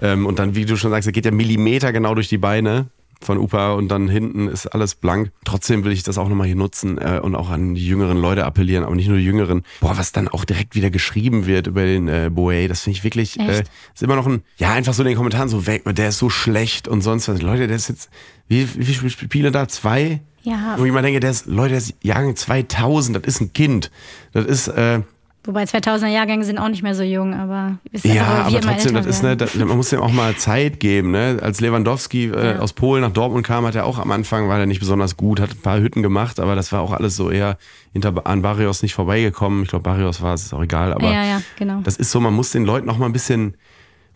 Ähm, und dann, wie du schon sagst, er geht ja Millimeter genau durch die Beine von Upa und dann hinten ist alles blank. Trotzdem will ich das auch nochmal hier nutzen äh, und auch an die jüngeren Leute appellieren, aber nicht nur die jüngeren. Boah, was dann auch direkt wieder geschrieben wird über den äh, Boe, das finde ich wirklich, äh, ist immer noch ein, ja, einfach so in den Kommentaren so weg, der ist so schlecht und sonst was. Leute, der ist jetzt, wie, wie viele Spiele da? Zwei? Ja. Wo ich mal denke, der ist, Leute, der ist Jahrgang 2000, das ist ein Kind. Das ist, äh, Wobei 2000er Jahrgänge sind auch nicht mehr so jung, aber ist Ja, weil wir aber immer trotzdem, das ist, ne, das, man muss dem auch mal Zeit geben. Ne? Als Lewandowski äh, aus Polen nach Dortmund kam, hat er auch am Anfang, war er nicht besonders gut, hat ein paar Hütten gemacht, aber das war auch alles so eher hinter, an Barrios nicht vorbeigekommen. Ich glaube, Barrios war es, ist auch egal, aber ja, ja, genau. das ist so, man muss den Leuten auch mal ein bisschen,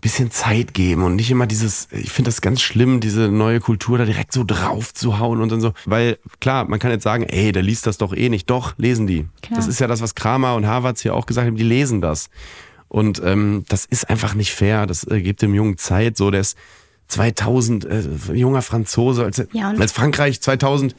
bisschen Zeit geben und nicht immer dieses, ich finde das ganz schlimm, diese neue Kultur da direkt so drauf zu hauen und dann so, weil klar, man kann jetzt sagen, ey, der liest das doch eh nicht. Doch, lesen die. Klar. Das ist ja das, was Kramer und Havertz hier auch gesagt haben, die lesen das. Und ähm, das ist einfach nicht fair. Das äh, gibt dem Jungen Zeit. So, der ist 2000 äh, junger Franzose. Als, Ja, als Frankreich 2000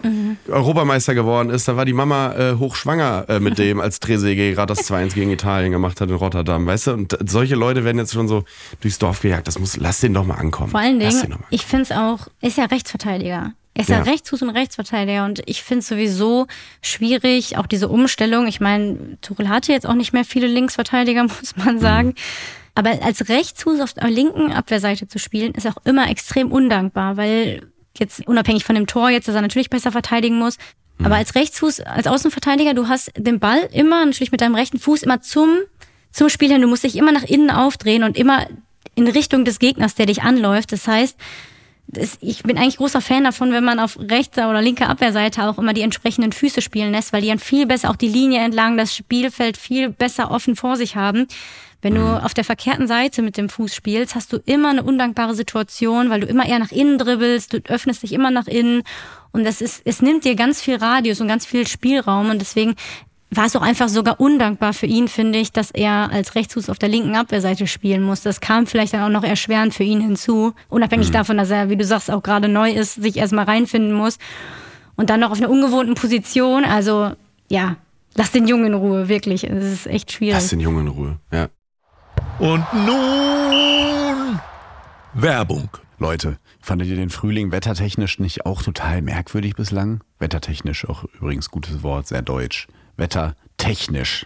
Europameister geworden ist, da war die Mama äh, hochschwanger äh, mit dem, als Trezeguet gerade das 2-1 gegen Italien gemacht hat in Rotterdam. Weißt du? Und äh, solche Leute werden jetzt schon so durchs Dorf gejagt. Das muss, lass den doch mal ankommen. Vor allen Dingen, ich finde es auch, er ist ja Rechtsverteidiger. Er ist ja, Ja. Rechtsfuß und Rechtsverteidiger und ich finde es sowieso schwierig, auch diese Umstellung. Ich meine, Tuchel hatte jetzt auch nicht mehr viele Linksverteidiger, muss Mhm. man sagen. Aber als Rechtsfuß auf der linken Abwehrseite zu spielen, ist auch immer extrem undankbar, weil jetzt unabhängig von dem Tor, jetzt, dass er natürlich besser verteidigen muss, Aber als Rechtsfuß, als Außenverteidiger, du hast den Ball immer, natürlich mit deinem rechten Fuß, immer zum, zum Spiel hin. Du musst dich immer nach innen aufdrehen und immer in Richtung des Gegners, der dich anläuft. Das heißt, das, ich bin eigentlich großer Fan davon, wenn man auf rechter oder linker Abwehrseite auch immer die entsprechenden Füße spielen lässt, weil die dann viel besser auch die Linie entlang, das Spielfeld viel besser offen vor sich haben. Wenn du auf der verkehrten Seite mit dem Fuß spielst, hast du immer eine undankbare Situation, weil du immer eher nach innen dribbelst, du öffnest dich immer nach innen. Und das ist, es nimmt dir ganz viel Radius und ganz viel Spielraum. Und deswegen war es auch einfach sogar undankbar für ihn, finde ich, dass er als Rechtsfuß auf der linken Abwehrseite spielen muss. Das kam vielleicht dann auch noch erschwerend für ihn hinzu, unabhängig mhm. davon, dass er, wie du sagst, auch gerade neu ist, sich erstmal reinfinden muss und dann noch auf einer ungewohnten Position. Also ja, lass den Jungen in Ruhe, wirklich. Es ist echt schwierig. Lass den Jungen in Ruhe, ja. Und nun Werbung. Leute, fandet ihr den Frühling wettertechnisch nicht auch total merkwürdig bislang? Wettertechnisch auch übrigens gutes Wort, sehr deutsch. Wettertechnisch.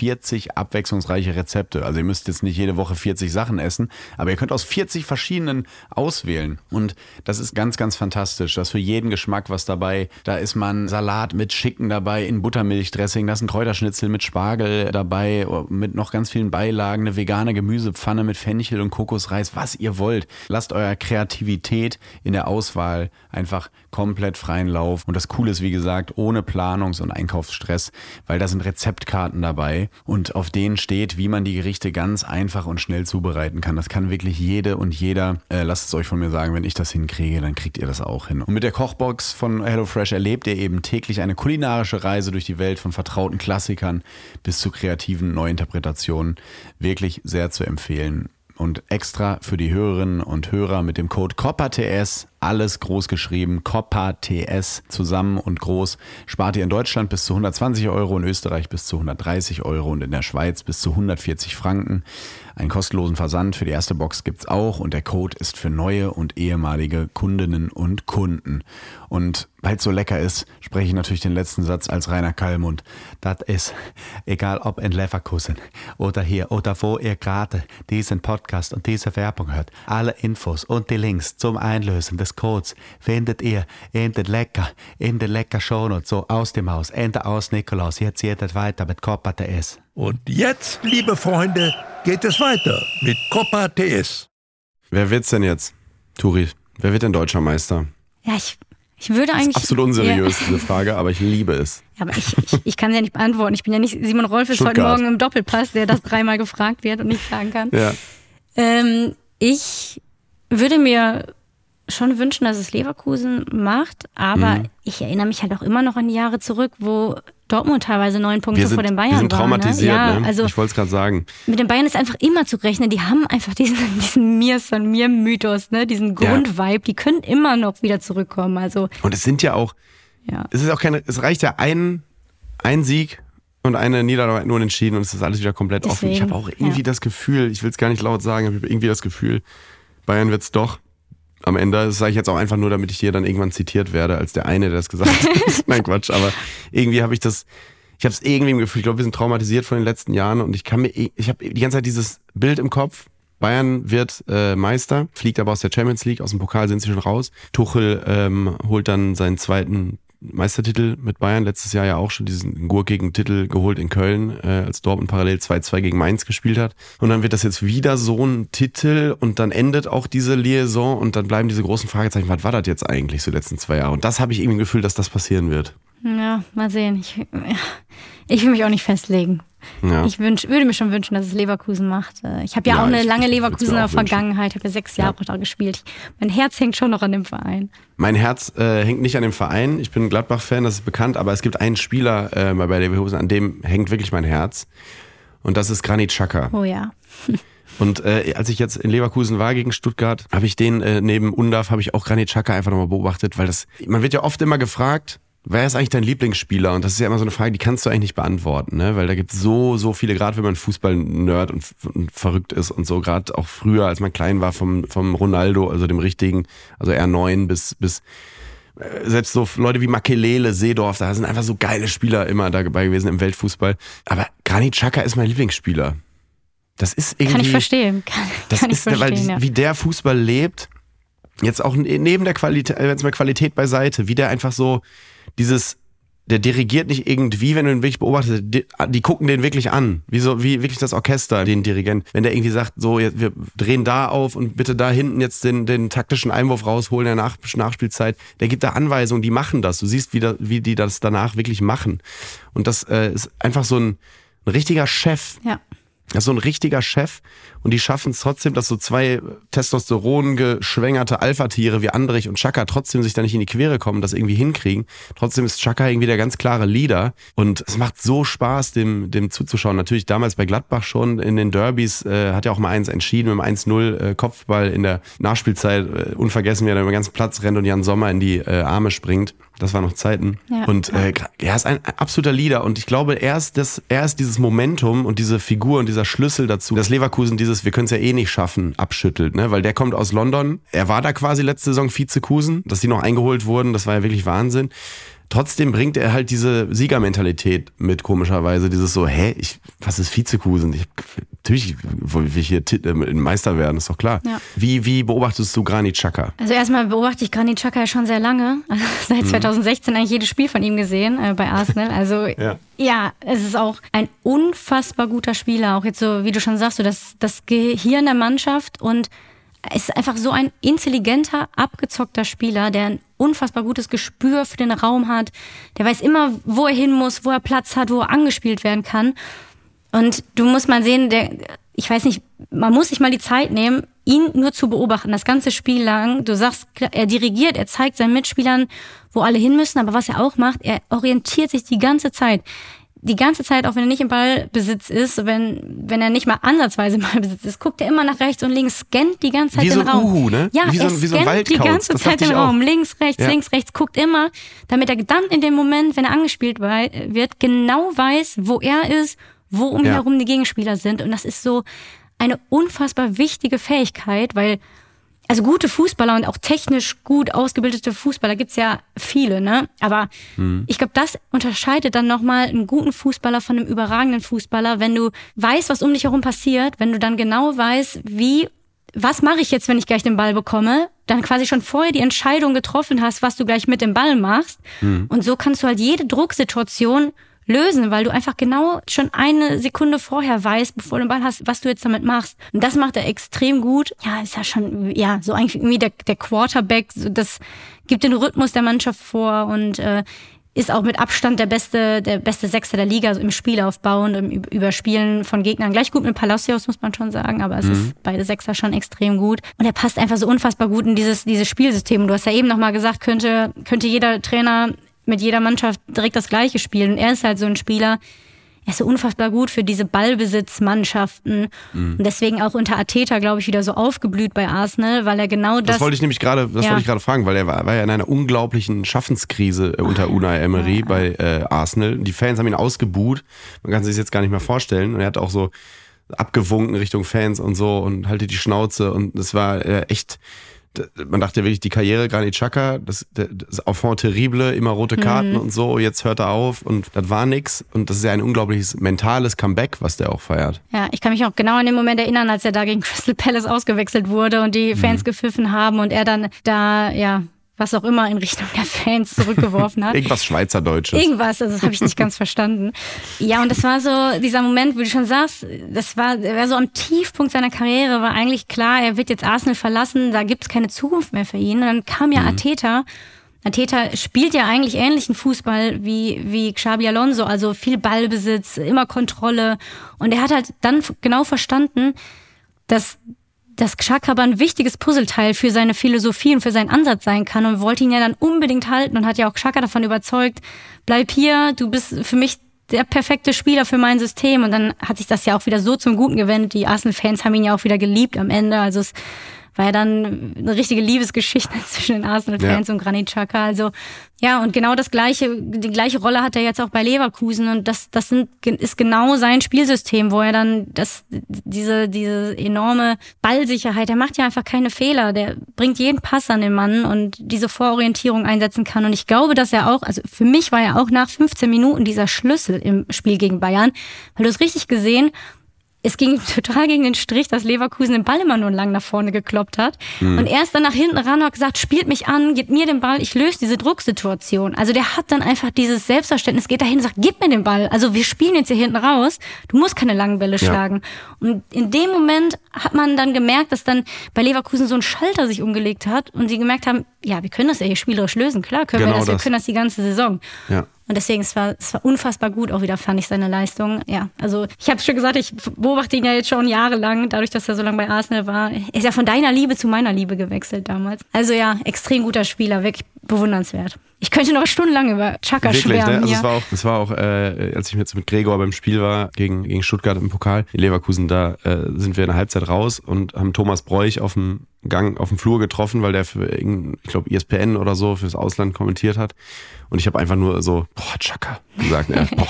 40 abwechslungsreiche Rezepte. Also ihr müsst jetzt nicht jede Woche 40 Sachen essen, aber ihr könnt aus 40 verschiedenen auswählen. Und das ist ganz, ganz fantastisch. Da ist für jeden Geschmack was dabei. Da ist man Salat mit Schicken dabei, in Buttermilchdressing, da ist ein Kräuterschnitzel mit Spargel dabei, mit noch ganz vielen Beilagen, eine vegane Gemüsepfanne mit Fenchel und Kokosreis, was ihr wollt. Lasst eurer Kreativität in der Auswahl einfach komplett freien Lauf. Und das Coole ist, wie gesagt, ohne Planungs- und Einkaufsstress, weil da sind Rezeptkarten dabei und auf denen steht, wie man die Gerichte ganz einfach und schnell zubereiten kann. Das kann wirklich jede und jeder. Äh, lasst es euch von mir sagen, wenn ich das hinkriege, dann kriegt ihr das auch hin. Und mit der Kochbox von HelloFresh erlebt ihr eben täglich eine kulinarische Reise durch die Welt von vertrauten Klassikern bis zu kreativen Neuinterpretationen. Wirklich sehr zu empfehlen. Und extra für die Hörerinnen und Hörer mit dem Code COPPATS, alles groß geschrieben, COPPATS zusammen und groß, spart ihr in Deutschland bis zu 120 Euro, in Österreich bis zu 130 Euro und in der Schweiz bis zu 140 Franken. Einen kostenlosen Versand für die erste Box gibt es auch und der Code ist für neue und ehemalige Kundinnen und Kunden. Und weil es so lecker ist, spreche ich natürlich den letzten Satz als Rainer Kallmund. Das ist, egal ob in Leverkusen oder hier oder wo ihr gerade diesen Podcast und diese Werbung hört, alle Infos und die Links zum Einlösen des Codes findet ihr in den Lecker, in den Lecker Shownotes, so aus dem Haus, Ende aus Nikolaus. Jetzt geht es weiter mit Coppa TS. Und jetzt, liebe Freunde, geht es weiter mit Copa TS. Wer wird's denn jetzt? Turi, wer wird denn deutscher Meister? Ja, ich, ich würde eigentlich. Absolut unseriös, ja. diese Frage, aber ich liebe es. Ja, aber ich, ich, ich kann sie ja nicht beantworten. Ich bin ja nicht Simon Rolfes heute Morgen im Doppelpass, der das dreimal gefragt wird und nicht sagen kann. Ja. Ähm, ich würde mir schon wünschen, dass es Leverkusen macht, aber mhm. ich erinnere mich halt auch immer noch an die Jahre zurück, wo Dortmund teilweise neun Punkte sind, vor den Bayern wir sind traumatisiert, war, ne? Ja, also ich wollte es gerade sagen. Mit den Bayern ist einfach immer zu rechnen. Die haben einfach diesen, diesen Mirson, Mir-Mythos, ne? diesen Grundvibe. Ja. Die können immer noch wieder zurückkommen. Also, und es sind ja auch, ja. es ist auch keine, es reicht ja ein, ein Sieg und eine Niederlage nur entschieden und es ist alles wieder komplett Deswegen, offen. Ich habe auch irgendwie ja. das Gefühl, ich will es gar nicht laut sagen, aber ich habe irgendwie das Gefühl, Bayern wird es doch am Ende. Das sage ich jetzt auch einfach nur, damit ich hier dann irgendwann zitiert werde, als der eine, der das gesagt hat. Nein, Quatsch, aber irgendwie habe ich das, ich habe es irgendwie im Gefühl, ich glaube, wir sind traumatisiert von den letzten Jahren und ich kann mir, ich habe die ganze Zeit dieses Bild im Kopf. Bayern wird äh, Meister, fliegt aber aus der Champions League, aus dem Pokal sind sie schon raus. Tuchel ähm, holt dann seinen zweiten Meistertitel mit Bayern, letztes Jahr ja auch schon diesen gurkigen Titel geholt in Köln, äh, als Dortmund parallel 2-2 gegen Mainz gespielt hat. Und dann wird das jetzt wieder so ein Titel und dann endet auch diese Liaison und dann bleiben diese großen Fragezeichen, was war das jetzt eigentlich so letzten zwei Jahre? Und das habe ich irgendwie Gefühl, dass das passieren wird. Ja, mal sehen. Ich, ich will mich auch nicht festlegen. Ja. Ich wünsch, würde mir schon wünschen, dass es Leverkusen macht. Äh, ich habe ja, ja, auch eine ich, lange Leverkusener Vergangenheit. Ich habe ja sechs Jahre ja. da gespielt. Mein Herz hängt schon noch an dem Verein. Mein Herz äh, hängt nicht an dem Verein. Ich bin Gladbach-Fan, das ist bekannt. Aber es gibt einen Spieler äh, bei Leverkusen, an dem hängt wirklich mein Herz. Und das ist Granit Xhaka. Oh ja. Und äh, als ich jetzt in Leverkusen war gegen Stuttgart, habe ich den äh, neben Undaf, habe ich auch Granit Xhaka einfach nochmal beobachtet, weil das, man wird ja oft immer gefragt, Wer ist eigentlich dein Lieblingsspieler? Und das ist ja immer so eine Frage, die kannst du eigentlich nicht beantworten, ne? Weil da gibt es so, so viele, gerade wenn man Fußball-Nerd und, und, verrückt ist und so, gerade auch früher, als man klein war, vom, vom Ronaldo, also dem richtigen, also R9 bis, bis äh, selbst so Leute wie Makelele, Seedorf, da sind einfach so geile Spieler immer dabei gewesen im Weltfußball. Aber Granit Xhaka ist mein Lieblingsspieler. Das ist irgendwie. Kann ich verstehen. Kann, das kann ist, ich verstehen, weil ja. wie der Fußball lebt, jetzt auch neben der Qualität, jetzt mal Qualität beiseite, wie der einfach so dieses, der dirigiert nicht irgendwie, wenn du ihn wirklich beobachtest, die, die gucken den wirklich an, wie so, wie wirklich das Orchester, den Dirigent. Wenn der irgendwie sagt, so, jetzt, wir drehen da auf und bitte da hinten jetzt den, den taktischen Einwurf rausholen in der Nach Nachspielzeit, der gibt da Anweisungen, die machen das. Du siehst, wie, da, wie die das danach wirklich machen. Und das äh, ist einfach so ein, ein richtiger Chef. Ja. Das ist so ein richtiger Chef und die schaffen es trotzdem, dass so zwei Testosteron geschwängerte Alpha-Tiere wie Andrich und Chaka trotzdem sich da nicht in die Quere kommen, das irgendwie hinkriegen. Trotzdem ist Chaka irgendwie der ganz klare Leader und es macht so Spaß, dem, dem zuzuschauen. Natürlich damals bei Gladbach schon in den Derbys äh, hat er auch mal eins entschieden mit dem 1-0 äh, Kopfball in der Nachspielzeit. Äh, unvergessen, wie er da über den ganzen Platz rennt und Jan Sommer in die äh, Arme springt. Das war noch Zeiten. Ja. Und äh, er ist ein absoluter Leader und ich glaube, er ist, das, er ist dieses Momentum und diese Figur und dieser Schlüssel dazu, dass Leverkusen dieses, wir können es ja eh nicht schaffen, abschüttelt, ne? Weil der kommt aus London. Er war da quasi letzte Saison Vizekusen, dass die noch eingeholt wurden, das war ja wirklich Wahnsinn. Trotzdem bringt er halt diese Siegermentalität mit, komischerweise. Dieses so, hä, ich, was ist Vizekusen? Ich, natürlich will ich hier äh, Meister werden, ist doch klar. Ja. Wie, wie beobachtest du Granit Xhaka? Also erstmal beobachte ich Granit Xhaka ja schon sehr lange. Also seit 2016 eigentlich jedes Spiel von ihm gesehen äh, bei Arsenal. Also Ja. ja. es ist auch ein unfassbar guter Spieler. Auch jetzt so, wie du schon sagst, so das, das Gehirn der Mannschaft und ist einfach so ein intelligenter, abgezockter Spieler, der ein unfassbar gutes Gespür für den Raum hat. Der weiß immer, wo er hin muss, wo er Platz hat, wo er angespielt werden kann. Und du musst mal sehen, der, ich weiß nicht, man muss sich mal die Zeit nehmen, ihn nur zu beobachten, das ganze Spiel lang. Du sagst, er dirigiert, er zeigt seinen Mitspielern, wo alle hin müssen, aber was er auch macht, er orientiert sich die ganze Zeit. Die ganze Zeit, auch wenn er nicht im Ballbesitz ist, wenn, wenn er nicht mal ansatzweise im Ballbesitz ist, guckt er immer nach rechts und links, scannt die ganze Zeit Wie den so Raum. Uhu, ne? Ja, Wie so er wie so scannt die ganze Das Zeit den auch. Raum, links, rechts, Ja. links, rechts, guckt immer, damit er dann in dem Moment, wenn er angespielt wird, genau weiß, wo er ist, wo um ihn Ja. herum die Gegenspieler sind. Und das ist so eine unfassbar wichtige Fähigkeit, weil also gute Fußballer und auch technisch gut ausgebildete Fußballer gibt's ja viele, ne? Aber ich glaube, das unterscheidet dann nochmal einen guten Fußballer von einem überragenden Fußballer, wenn du weißt, was um dich herum passiert, wenn du dann genau weißt, wie, was mache ich jetzt, wenn ich gleich den Ball bekomme, dann quasi schon vorher die Entscheidung getroffen hast, was du gleich mit dem Ball machst. Und so kannst du halt jede Drucksituation lösen, weil du einfach genau schon eine Sekunde vorher weißt, bevor du den Ball hast, was du jetzt damit machst. Und das macht er extrem gut. Ja, ist ja schon, ja, so eigentlich irgendwie der, der Quarterback, so das gibt den Rhythmus der Mannschaft vor und äh, ist auch mit Abstand der beste, der beste Sechster der Liga, also im Spielaufbau und im Üb- Überspielen von Gegnern. Gleich gut mit Palacios, muss man schon sagen, aber es ist beide Sechser schon extrem gut. Und er passt einfach so unfassbar gut in dieses, dieses Spielsystem. Du hast ja eben nochmal gesagt, könnte, könnte jeder Trainer mit jeder Mannschaft direkt das Gleiche spielen. Und er ist halt so ein Spieler, er ist so unfassbar gut für diese Ballbesitzmannschaften. Und deswegen auch unter Ateta, glaube ich, wieder so aufgeblüht bei Arsenal, weil er genau das. Das wollte ich nämlich gerade, das Ja. wollte ich gerade fragen, weil er war, war ja in einer unglaublichen Schaffenskrise äh, unter Unai Emery bei äh, Arsenal. Die Fans haben ihn ausgebuht. Man kann sich das jetzt gar nicht mehr vorstellen. Und er hat auch so abgewunken Richtung Fans und so und halte die Schnauze. Und das war äh, echt. Man dachte wirklich, die Karriere Granit Xhaka, das, das Enfant terrible, immer rote Karten und so, jetzt hört er auf und das war nix. Und das ist ja ein unglaubliches mentales Comeback, was der auch feiert. Ja, ich kann mich auch genau an den Moment erinnern, als er da gegen Crystal Palace ausgewechselt wurde und die Fans gepfiffen haben und er dann da, ja, was auch immer in Richtung der Fans zurückgeworfen hat. Irgendwas Schweizerdeutsches. Irgendwas, also das habe ich nicht ganz verstanden. Ja, und das war so dieser Moment, wo du schon sagst, das war, er war so am Tiefpunkt seiner Karriere, war eigentlich klar, er wird jetzt Arsenal verlassen, da gibt's keine Zukunft mehr für ihn. Und dann kam ja Ateta. Ateta spielt ja eigentlich ähnlichen Fußball wie, wie Xabi Alonso, also viel Ballbesitz, immer Kontrolle. Und er hat halt dann genau verstanden, dass dass Xhaka aber ein wichtiges Puzzleteil für seine Philosophie und für seinen Ansatz sein kann und wollte ihn ja dann unbedingt halten und hat ja auch Xhaka davon überzeugt, bleib hier, du bist für mich der perfekte Spieler für mein System. Und dann hat sich das ja auch wieder so zum Guten gewendet. Die Arsenal-Fans haben ihn ja auch wieder geliebt am Ende. Also es war ja dann eine richtige Liebesgeschichte zwischen den Arsenal-Fans ja. und Granit Xhaka. Also ja, und genau das gleiche, die gleiche Rolle hat er jetzt auch bei Leverkusen und das, das sind, ist genau sein Spielsystem, wo er dann das, diese, diese enorme Ballsicherheit, er macht ja einfach keine Fehler, der bringt jeden Pass an den Mann und diese Vororientierung einsetzen kann. Und ich glaube, dass er auch, also für mich war er auch nach 15 Minuten dieser Schlüssel im Spiel gegen Bayern, weil du es richtig gesehen, es ging total gegen den Strich, dass Leverkusen den Ball immer nur lang nach vorne gekloppt hat. Mhm. Und er ist dann nach hinten ran und hat gesagt, spielt mich an, gebt mir den Ball, ich löse diese Drucksituation. Also der hat dann einfach dieses Selbstverständnis, geht dahin und sagt, gib mir den Ball. Also wir spielen jetzt hier hinten raus, du musst keine langen Bälle ja. schlagen. Und in dem Moment hat man dann gemerkt, dass dann bei Leverkusen so ein Schalter sich umgelegt hat und sie gemerkt haben, ja, wir können das ja hier spielerisch lösen, klar können genau wir das, das, wir können das die ganze Saison. Ja. Und deswegen, es war, es war unfassbar gut auch wieder, fand ich seine Leistung. Ja, also ich habe schon gesagt, ich beobachte ihn ja jetzt schon jahrelang, dadurch, dass er so lange bei Arsenal war. Er ist ja von deiner Liebe zu meiner Liebe gewechselt damals. Also ja, extrem guter Spieler, wirklich bewundernswert. Ich könnte noch stundenlang über Chaka Wirklich, schwärmen. Ne? Also es war auch, es war auch äh, als ich jetzt mit Gregor beim Spiel war gegen, gegen Stuttgart im Pokal, in Leverkusen, da äh, sind wir in der Halbzeit raus und haben Thomas Bräuch auf dem Gang, auf dem Flur getroffen, weil der für ich glaube, ESPN oder so fürs Ausland kommentiert hat. Und ich habe einfach nur so, boah, Chaka gesagt. Ja, boah,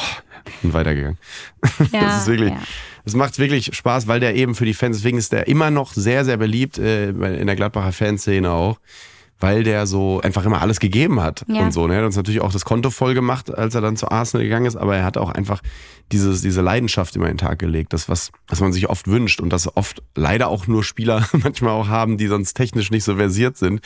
und weitergegangen. Ja, das ist wirklich, es ja. macht wirklich Spaß, weil der eben für die Fans, deswegen ist der immer noch sehr, sehr beliebt, äh, in der Gladbacher Fanszene auch weil der so einfach immer alles gegeben hat ja. und so. Ne? Er hat uns natürlich auch das Konto voll gemacht, als er dann zu Arsenal gegangen ist, aber er hat auch einfach dieses, diese Leidenschaft immer in den Tag gelegt, das was, was man sich oft wünscht und das oft leider auch nur Spieler manchmal auch haben, die sonst technisch nicht so versiert sind.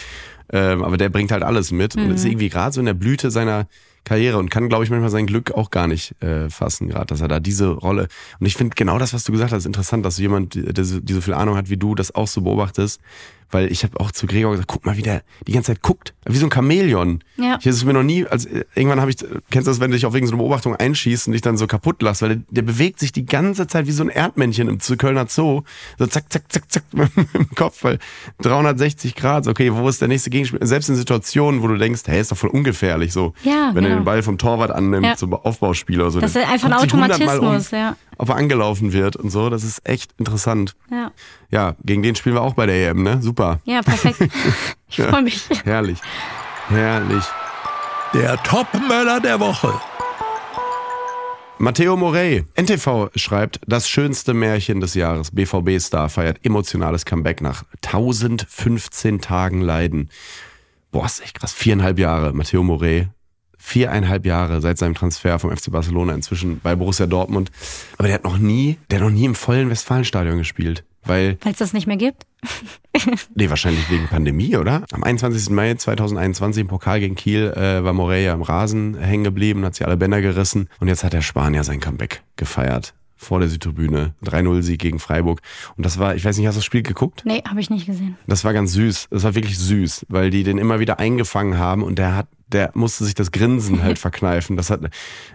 Ähm, aber der bringt halt alles mit mhm. und ist irgendwie gerade so in der Blüte seiner Karriere und kann, glaube ich, manchmal sein Glück auch gar nicht äh, fassen, gerade, dass er da diese Rolle. Und ich finde genau das, was du gesagt hast, interessant, dass jemand, der, der so viel Ahnung hat wie du, das auch so beobachtest weil ich habe auch zu Gregor gesagt, guck mal, wie der die ganze Zeit guckt, wie so ein Chamäleon. Ja. Ich ist mir noch nie, also irgendwann habe ich, kennst du das, wenn du dich auf irgendeine Beobachtung einschießt und dich dann so kaputt lässt, weil der, der, bewegt sich die ganze Zeit wie so ein Erdmännchen im Kölner Zoo, so zack, zack, zack, zack im Kopf, weil 360 Grad, okay, wo ist der nächste Gegenspiel? Selbst in Situationen, wo du denkst, hey, ist doch voll ungefährlich so, ja, wenn genau. er den Ball vom Torwart annimmt, ja. Aufbauspieler oder so. Das ist einfach ein Automatismus, um, ja. Ob er angelaufen wird und so, das ist echt interessant. Ja. Ja, gegen den spielen wir auch bei der EM, ne? Super. Ja, perfekt. Ich freue mich. Herrlich. Herrlich. Der Topmöller der Woche. Matteo Morey, NTV schreibt, das schönste Märchen des Jahres. BVB-Star feiert emotionales Comeback nach 1015 Tagen Leiden. Boah, ist echt krass. Viereinhalb Jahre. Matteo Morey, viereinhalb Jahre seit seinem Transfer vom FC Barcelona inzwischen bei Borussia Dortmund. Aber der hat noch nie, der hat noch nie im vollen Westfalenstadion gespielt. Weil es das nicht mehr gibt? nee, wahrscheinlich wegen Pandemie, oder? Am 21. Mai 2021 im Pokal gegen Kiel äh, war Moreira im Rasen hängen geblieben, hat sich alle Bänder gerissen und jetzt hat der Spanier sein Comeback gefeiert vor der Südtribüne. 3-0-Sieg gegen Freiburg. Und das war, ich weiß nicht, hast du das Spiel geguckt? Nee, habe ich nicht gesehen. Das war ganz süß. Das war wirklich süß, weil die den immer wieder eingefangen haben und der hat der musste sich das Grinsen halt verkneifen. Das hat,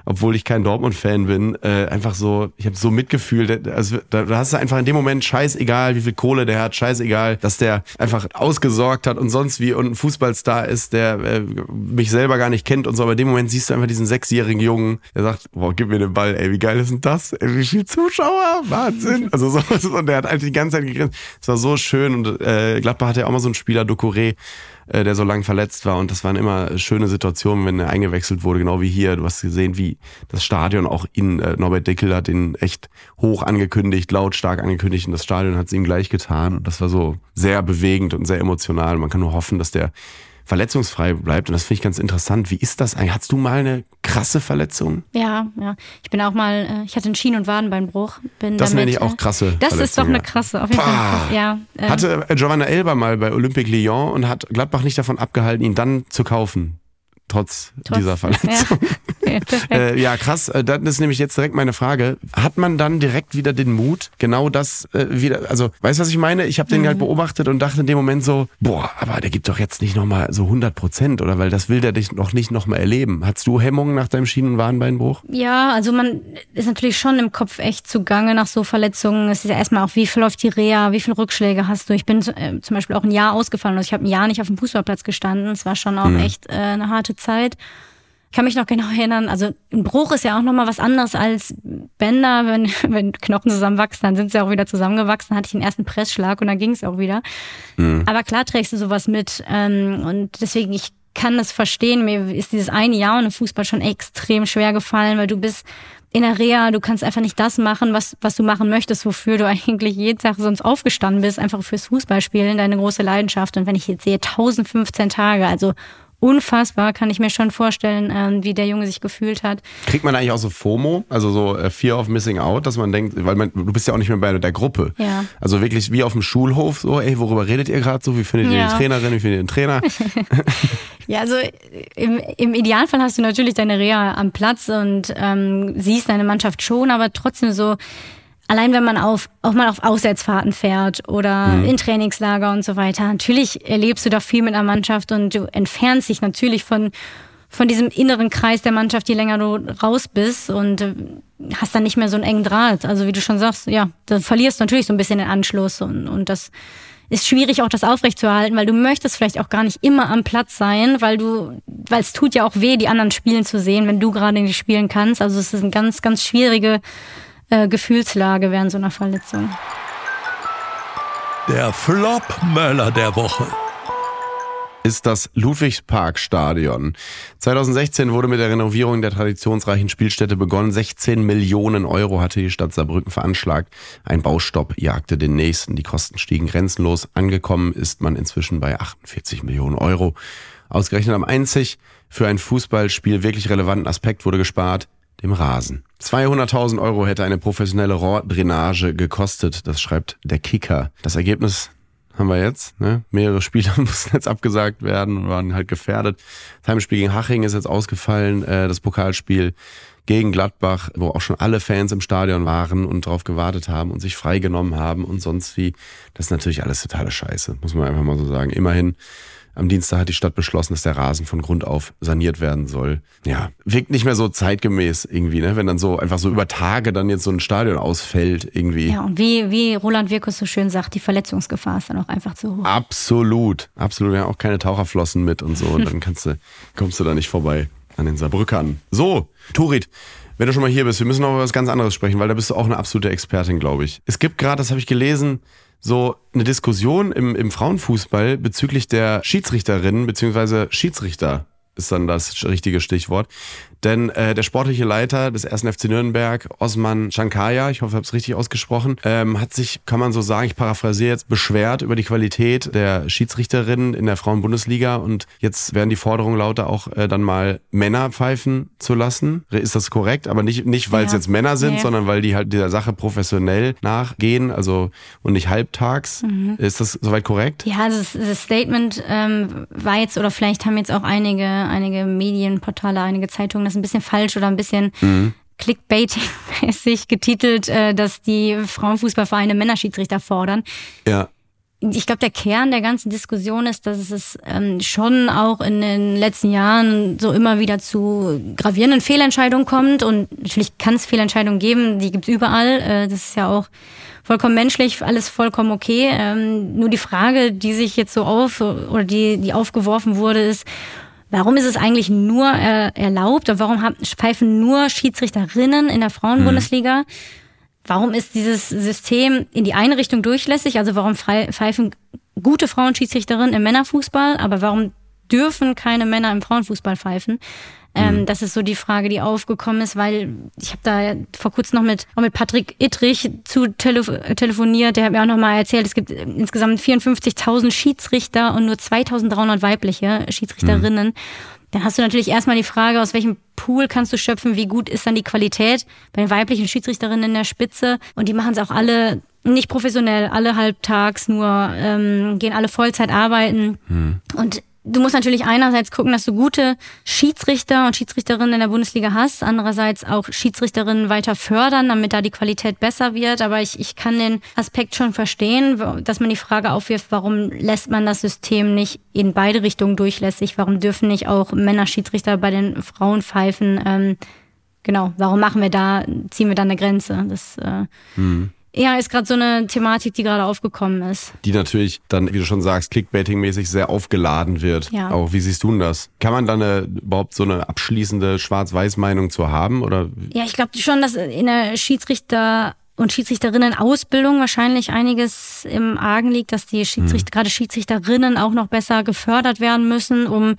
obwohl ich kein Dortmund-Fan bin, äh, einfach so, ich habe so Mitgefühl. Also da, da hast du einfach in dem Moment scheißegal, wie viel Kohle der hat, scheißegal, dass der einfach ausgesorgt hat und sonst wie und ein Fußballstar ist, der äh, mich selber gar nicht kennt und so. Aber in dem Moment siehst du einfach diesen sechsjährigen Jungen, der sagt, boah, gib mir den Ball, ey, wie geil ist denn das? Ey, wie viel Zuschauer? Wahnsinn. Also so, und der hat einfach die ganze Zeit gegrinst. Es war so schön und äh, Gladbach hatte ja auch mal so einen Spieler, Ducouré, äh, der so lang verletzt war. Und das waren immer schöne Situationen, wenn er eingewechselt wurde, genau wie hier. Du hast gesehen, wie das Stadion auch in äh, Norbert Deckel hat ihn echt hoch angekündigt, lautstark angekündigt und das Stadion hat es ihm gleich getan. Und das war so sehr bewegend und sehr emotional. Man kann nur hoffen, dass der verletzungsfrei bleibt. Und das finde ich ganz interessant. Wie ist das eigentlich? Hattest du mal eine krasse Verletzung? Ja, ja. Ich bin auch mal, äh, ich hatte einen Schien- und Wadenbeinbruch. Bin das damit, nenne ich auch krasse. Das ist doch eine krasse, auf jeden Fall. Ja, äh. Hatte Giovanna Elber mal bei Olympique Lyon und hat Gladbach nicht davon abgehalten, ihn dann zu kaufen trotz, trotz dieser Verletzung. Ja. äh, ja, krass. Äh, das ist nämlich jetzt direkt meine Frage. Hat man dann direkt wieder den Mut, genau das äh, wieder, also, weißt du, was ich meine? Ich habe den mhm. halt beobachtet und dachte in dem Moment so, boah, aber der gibt doch jetzt nicht nochmal so 100 Prozent, oder? Weil das will der dich noch nicht nochmal erleben. Hattest du Hemmungen nach deinem Schienenwadenbeinbruch? Ja, also man ist natürlich schon im Kopf echt zugange nach so Verletzungen. Es ist ja erstmal auch, wie läuft die Reha, wie viele Rückschläge hast du? Ich bin äh, zum Beispiel auch ein Jahr ausgefallen. Also ich habe ein Jahr nicht auf dem Fußballplatz gestanden. Es war schon auch mhm. echt äh, eine harte Zeit. Ich kann mich noch genau erinnern, also ein Bruch ist ja auch nochmal was anderes als Bänder. Wenn, wenn Knochen zusammenwachsen, dann sind sie auch wieder zusammengewachsen. Hatte ich den ersten Pressschlag und dann ging es auch wieder. Mhm. Aber klar trägst du sowas mit. Ähm, und deswegen, ich kann das verstehen. Mir ist dieses eine Jahr ohne Fußball schon extrem schwer gefallen, weil du bist in der Reha, du kannst einfach nicht das machen, was, was du machen möchtest, wofür du eigentlich jeden Tag sonst aufgestanden bist, einfach fürs Fußballspielen, deine große Leidenschaft. Und wenn ich jetzt sehe, 1015 Tage, also unfassbar, kann ich mir schon vorstellen, ähm, wie der Junge sich gefühlt hat. Kriegt man eigentlich auch so FOMO, also so äh, Fear of Missing Out, dass man denkt, weil man, du bist ja auch nicht mehr bei der Gruppe. Ja. Also wirklich wie auf dem Schulhof, so, ey, worüber redet ihr gerade so? Wie findet ja. ihr die Trainerin? Wie findet ihr den Trainer? ja, also im, im Idealfall hast du natürlich deine Reha am Platz und ähm, siehst deine Mannschaft schon, aber trotzdem so allein wenn man auf, auch mal auf Auswärtsfahrten fährt oder mhm. in Trainingslager und so weiter, natürlich erlebst du da viel mit einer Mannschaft und du entfernst dich natürlich von, von diesem inneren Kreis der Mannschaft, je länger du raus bist und äh, hast dann nicht mehr so einen engen Draht. Also wie du schon sagst, ja, da verlierst du natürlich so ein bisschen den Anschluss und, und das ist schwierig auch das aufrechtzuerhalten, weil du möchtest vielleicht auch gar nicht immer am Platz sein, weil du, weil es tut ja auch weh, die anderen spielen zu sehen, wenn du gerade nicht spielen kannst. Also es ist eine ganz, ganz schwierige äh, Gefühlslage während so einer Verletzung. Der Flop-Möller der Woche ist das Ludwigsparkstadion. 2016 wurde mit der Renovierung der traditionsreichen Spielstätte begonnen. 16 Millionen Euro hatte die Stadt Saarbrücken veranschlagt. Ein Baustopp jagte den nächsten. Die Kosten stiegen grenzenlos. Angekommen ist man inzwischen bei 48 Millionen Euro. Ausgerechnet am einzig für ein Fußballspiel wirklich relevanten Aspekt wurde gespart dem Rasen. 200.000 Euro hätte eine professionelle Rohrdrainage gekostet, das schreibt der Kicker. Das Ergebnis haben wir jetzt. Ne? Mehrere Spieler mussten jetzt abgesagt werden und waren halt gefährdet. Das Heimspiel gegen Haching ist jetzt ausgefallen, äh, das Pokalspiel gegen Gladbach, wo auch schon alle Fans im Stadion waren und darauf gewartet haben und sich freigenommen haben und sonst wie. Das ist natürlich alles totale Scheiße, muss man einfach mal so sagen. Immerhin am Dienstag hat die Stadt beschlossen, dass der Rasen von Grund auf saniert werden soll. Ja, wirkt nicht mehr so zeitgemäß irgendwie, ne? wenn dann so einfach so über Tage dann jetzt so ein Stadion ausfällt irgendwie. Ja, und wie, wie Roland Wirkus so schön sagt, die Verletzungsgefahr ist dann auch einfach zu hoch. Absolut, absolut. Wir haben auch keine Taucherflossen mit und so und dann kannst du, kommst du da nicht vorbei an den Saarbrückern. So, Turit, wenn du schon mal hier bist, wir müssen noch über was ganz anderes sprechen, weil da bist du auch eine absolute Expertin, glaube ich. Es gibt gerade, das habe ich gelesen, so eine Diskussion im, im Frauenfußball bezüglich der Schiedsrichterinnen bzw. Schiedsrichter ist dann das richtige Stichwort. Denn äh, der sportliche Leiter des 1. FC Nürnberg, Osman Shankaya, ich hoffe, ich habe es richtig ausgesprochen, ähm, hat sich, kann man so sagen, ich paraphrasiere jetzt, beschwert über die Qualität der Schiedsrichterinnen in der Frauenbundesliga und jetzt werden die Forderungen lauter, auch äh, dann mal Männer pfeifen zu lassen. Ist das korrekt? Aber nicht, nicht weil es ja. jetzt Männer sind, nee. sondern weil die halt dieser Sache professionell nachgehen, also und nicht halbtags. Mhm. Ist das soweit korrekt? Ja, das, das Statement ähm, war jetzt, oder vielleicht haben jetzt auch einige, einige Medienportale, einige Zeitungen das ein bisschen falsch oder ein bisschen mhm. Clickbaiting-mäßig getitelt, äh, dass die Frauenfußballvereine Männerschiedsrichter fordern. Ja. Ich glaube, der Kern der ganzen Diskussion ist, dass es ähm, schon auch in den letzten Jahren so immer wieder zu gravierenden Fehlentscheidungen kommt. Und natürlich kann es Fehlentscheidungen geben, die gibt es überall. Äh, das ist ja auch vollkommen menschlich, alles vollkommen okay. Ähm, nur die Frage, die sich jetzt so auf oder die, die aufgeworfen wurde, ist, Warum ist es eigentlich nur äh, erlaubt und warum haben, pfeifen nur Schiedsrichterinnen in der Frauenbundesliga? Mhm. Warum ist dieses System in die eine Richtung durchlässig? Also warum pfeifen gute Frauenschiedsrichterinnen im Männerfußball, aber warum dürfen keine Männer im Frauenfußball pfeifen? Ähm, mhm. Das ist so die Frage, die aufgekommen ist, weil ich habe da vor kurzem noch mit, auch mit Patrick Ittrich zu tele telefoniert. Der hat mir auch noch mal erzählt, es gibt insgesamt 54.000 Schiedsrichter und nur 2.300 weibliche Schiedsrichterinnen. Mhm. Dann hast du natürlich erstmal die Frage, aus welchem Pool kannst du schöpfen, wie gut ist dann die Qualität bei den weiblichen Schiedsrichterinnen in der Spitze. Und die machen es auch alle nicht professionell, alle halbtags nur, ähm, gehen alle Vollzeit arbeiten. Mhm. Und du musst natürlich einerseits gucken, dass du gute Schiedsrichter und Schiedsrichterinnen in der Bundesliga hast, andererseits auch Schiedsrichterinnen weiter fördern, damit da die Qualität besser wird. Aber ich, ich kann den Aspekt schon verstehen, dass man die Frage aufwirft, warum lässt man das System nicht in beide Richtungen durchlässig? Warum dürfen nicht auch Männerschiedsrichter bei den Frauen pfeifen? Ähm, genau, warum machen wir da, ziehen wir da eine Grenze? Das äh, mhm Ja, ist gerade so eine Thematik, die gerade aufgekommen ist. Die natürlich dann, wie du schon sagst, Clickbaiting-mäßig sehr aufgeladen wird. Ja. Auch wie siehst du denn das? Kann man da eine, überhaupt so eine abschließende Schwarz-Weiß-Meinung zu haben? Oder? Ja, ich glaube schon, dass in der Schiedsrichter und Schiedsrichterinnen-Ausbildung wahrscheinlich einiges im Argen liegt, dass die Schiedsrichter, mhm. gerade Schiedsrichterinnen auch noch besser gefördert werden müssen, um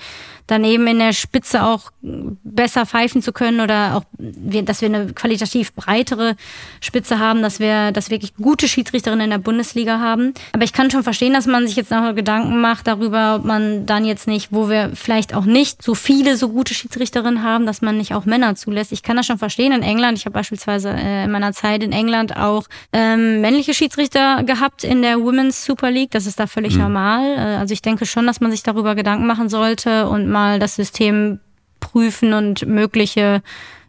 daneben in der Spitze auch besser pfeifen zu können oder auch, dass wir eine qualitativ breitere Spitze haben, dass wir, dass wirklich gute Schiedsrichterinnen in der Bundesliga haben. Aber ich kann schon verstehen, dass man sich jetzt noch Gedanken macht darüber, ob man dann jetzt nicht, wo wir vielleicht auch nicht so viele so gute Schiedsrichterinnen haben, dass man nicht auch Männer zulässt. Ich kann das schon verstehen in England. Ich habe beispielsweise äh, in meiner Zeit in England auch ähm, männliche Schiedsrichter gehabt in der Women's Super League. Das ist da völlig mhm. normal. Äh, also ich denke schon, dass man sich darüber Gedanken machen sollte und mal das System prüfen und mögliche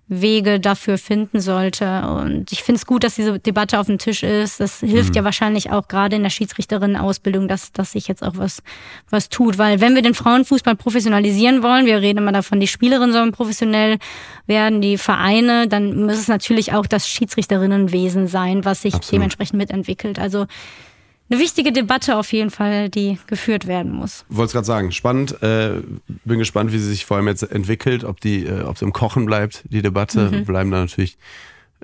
Wege dafür finden sollte. Und ich finde es gut, dass diese Debatte auf dem Tisch ist. Das hilft mhm. ja wahrscheinlich auch gerade in der Schiedsrichterinnen-Ausbildung, dass, dass sich jetzt auch was, was tut. Weil wenn wir den Frauenfußball professionalisieren wollen, wir reden immer davon, die Spielerinnen sollen professionell werden, die Vereine, dann muss es natürlich auch das Schiedsrichterinnenwesen sein, was sich Absolut. dementsprechend mitentwickelt. Also eine wichtige Debatte auf jeden Fall, die geführt werden muss. Wollte es gerade sagen, spannend. Äh, bin gespannt, wie sie sich vor allem jetzt entwickelt, ob die, äh, ob es im Kochen bleibt, die Debatte. Mhm. Bleiben da natürlich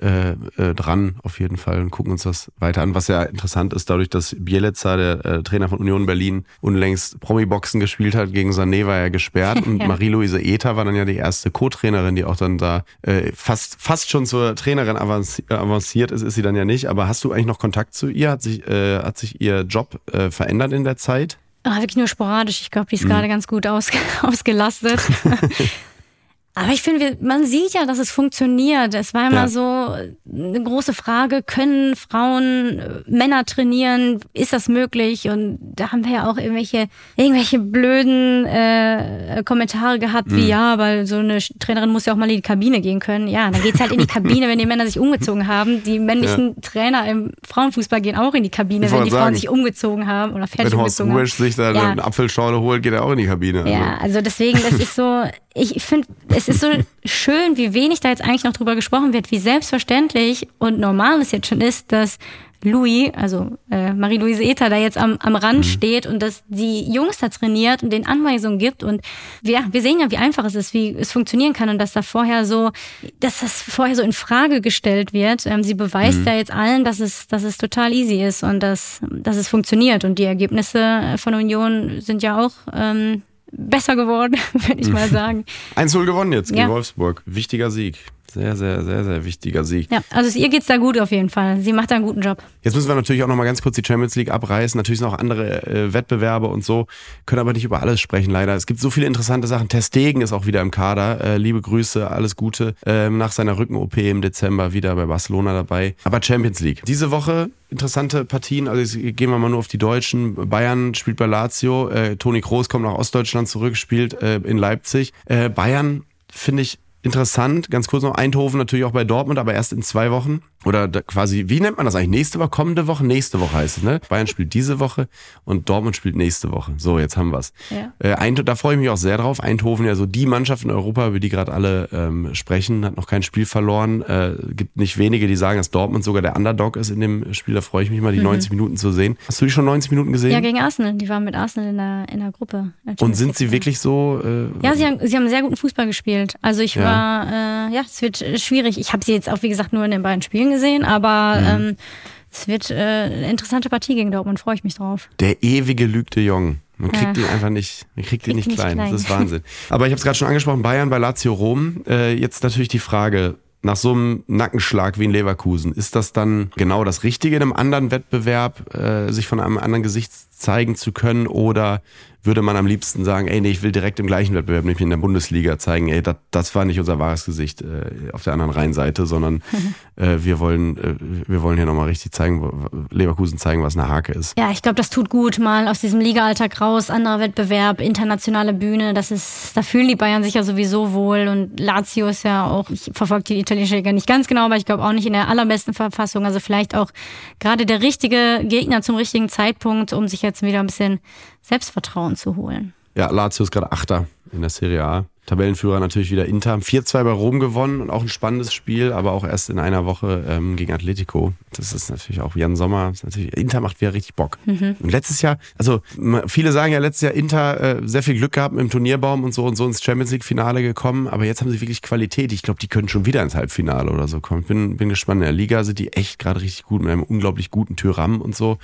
äh, äh, dran auf jeden Fall und gucken uns das weiter an. Was ja interessant ist, dadurch, dass Bielitzer, der äh, Trainer von Union Berlin, unlängst Promi-Boxen gespielt hat, gegen Sané war er gesperrt und. Marie-Louise Ether war dann ja die erste Co-Trainerin, die auch dann da äh, fast, fast schon zur Trainerin avanciert ist, ist sie dann ja nicht. Aber hast du eigentlich noch Kontakt zu ihr? Hat sich, hat sich ihr Job verändert in der Zeit? Ah, wirklich nur sporadisch. Ich glaube, die ist mhm. gerade ganz gut aus, ausgelastet. Aber ich finde, man sieht ja, dass es funktioniert. Es war immer ja. so eine große Frage, können Frauen äh, Männer trainieren? Ist das möglich? Und da haben wir ja auch irgendwelche, irgendwelche blöden äh, Kommentare gehabt, wie mhm. ja, weil so eine Trainerin muss ja auch mal in die Kabine gehen können. Ja, dann geht's halt in die Kabine, wenn die Männer sich umgezogen haben. Die männlichen ja. Trainer im Frauenfußball gehen auch in die Kabine, wenn die sagen, Frauen sich umgezogen haben oder fertig wenn Horst umgezogen Rubisch sich da ja. eine Apfelschorle holt, geht er auch in die Kabine. Ja, also, also deswegen, das ist so, ich finde, es ist so schön, wie wenig da jetzt eigentlich noch drüber gesprochen wird, wie selbstverständlich und normal es jetzt schon ist, dass Louis, also äh, Marie-Louise Ether, da jetzt am, am Rand mhm. steht und dass die Jungs da trainiert und den Anweisungen gibt. Und wir, wir sehen ja, wie einfach es ist, wie es funktionieren kann und dass da vorher so, dass das vorher so in Frage gestellt wird. Ähm, sie beweist mhm. ja jetzt allen, dass es, dass es total easy ist und dass, dass es funktioniert. Und die Ergebnisse von Union sind ja auch ähm, besser geworden, würde ich mal sagen. 1-0 gewonnen jetzt gegen ja. Wolfsburg. Wichtiger Sieg. Sehr, sehr, sehr, sehr wichtiger Sieg. Ja, also ihr geht's da gut auf jeden Fall. Sie macht da einen guten Job. Jetzt müssen wir natürlich auch noch mal ganz kurz die Champions League abreißen. Natürlich sind auch andere äh, Wettbewerbe und so, können aber nicht über alles sprechen, leider. Es gibt so viele interessante Sachen. Testegen ist auch wieder im Kader. Äh, liebe Grüße, alles Gute. Ähm, nach seiner Rücken-OP im Dezember wieder bei Barcelona dabei. Aber Champions League. Diese Woche interessante Partien. Also gehen wir mal nur auf die Deutschen. Bayern spielt bei Lazio. Äh, Toni Kroos kommt nach Ostdeutschland zurück, spielt äh, in Leipzig. Äh, Bayern finde ich interessant, ganz kurz noch, Eindhoven natürlich auch bei Dortmund, aber erst in zwei Wochen. Oder quasi, wie nennt man das eigentlich? Nächste Woche, kommende Woche? Nächste Woche heißt es, ne? Bayern spielt diese Woche und Dortmund spielt nächste Woche. So, jetzt haben wir's. Ja. Äh, da freue ich mich auch sehr drauf. Eindhoven ja so die Mannschaft in Europa, über die gerade alle ähm, sprechen, hat noch kein Spiel verloren. Äh, gibt nicht wenige, die sagen, dass Dortmund sogar der Underdog ist in dem Spiel. Da freue ich mich mal, die mhm. 90 Minuten zu sehen. Hast du die schon 90 Minuten gesehen? Ja, gegen Arsenal. Die waren mit Arsenal in der, in der Gruppe. Und sind sie wirklich so? Äh, ja, sie haben, sie haben sehr guten Fußball gespielt. Also ich ja. war, äh, ja, es wird schwierig. Ich habe sie jetzt auch, wie gesagt, nur in den beiden Spielen gesehen, aber mhm. ähm, es wird äh, eine interessante Partie gegen Dortmund, freue ich mich drauf. Der ewige Luc de Jong. Man kriegt ja. ihn einfach nicht, man kriegt, kriegt ihn nicht, nicht klein. klein. Das ist Wahnsinn. Aber ich habe es gerade schon angesprochen, Bayern bei Lazio Rom. Äh, jetzt natürlich die Frage, nach so einem Nackenschlag wie in Leverkusen, ist das dann genau das Richtige in einem anderen Wettbewerb, äh, sich von einem anderen Gesicht zeigen zu können oder würde man am liebsten sagen, ey, nee, ich will direkt im gleichen Wettbewerb, nämlich in der Bundesliga zeigen, ey, das, das war nicht unser wahres Gesicht äh, auf der anderen Rheinseite, sondern äh, wir wollen, äh, wir wollen hier nochmal richtig zeigen, Leverkusen zeigen, was eine Hake ist. Ja, ich glaube, das tut gut, mal aus diesem Liga-Alltag raus, anderer Wettbewerb, internationale Bühne, das ist, da fühlen die Bayern sich ja sowieso wohl und Lazio ist ja auch, ich verfolge die italienische Liga nicht ganz genau, aber ich glaube auch nicht in der allerbesten Verfassung, also vielleicht auch gerade der richtige Gegner zum richtigen Zeitpunkt, um sich jetzt wieder ein bisschen Selbstvertrauen zu holen. Ja, Lazio ist gerade Achter in der Serie A. Tabellenführer natürlich wieder Inter. 4-2 bei Rom gewonnen und auch ein spannendes Spiel, aber auch erst in einer Woche ähm, gegen Atletico. Das ist natürlich auch Jan Sommer. Natürlich, Inter macht wieder richtig Bock. Mhm. Und letztes Jahr, also viele sagen ja letztes Jahr Inter äh, sehr viel Glück gehabt im Turnierbaum und so und so ins Champions League Finale gekommen, aber jetzt haben sie wirklich Qualität. Ich glaube, die können schon wieder ins Halbfinale oder so kommen. Bin, bin gespannt. In der Liga sind die echt gerade richtig gut mit einem unglaublich guten Tyram und so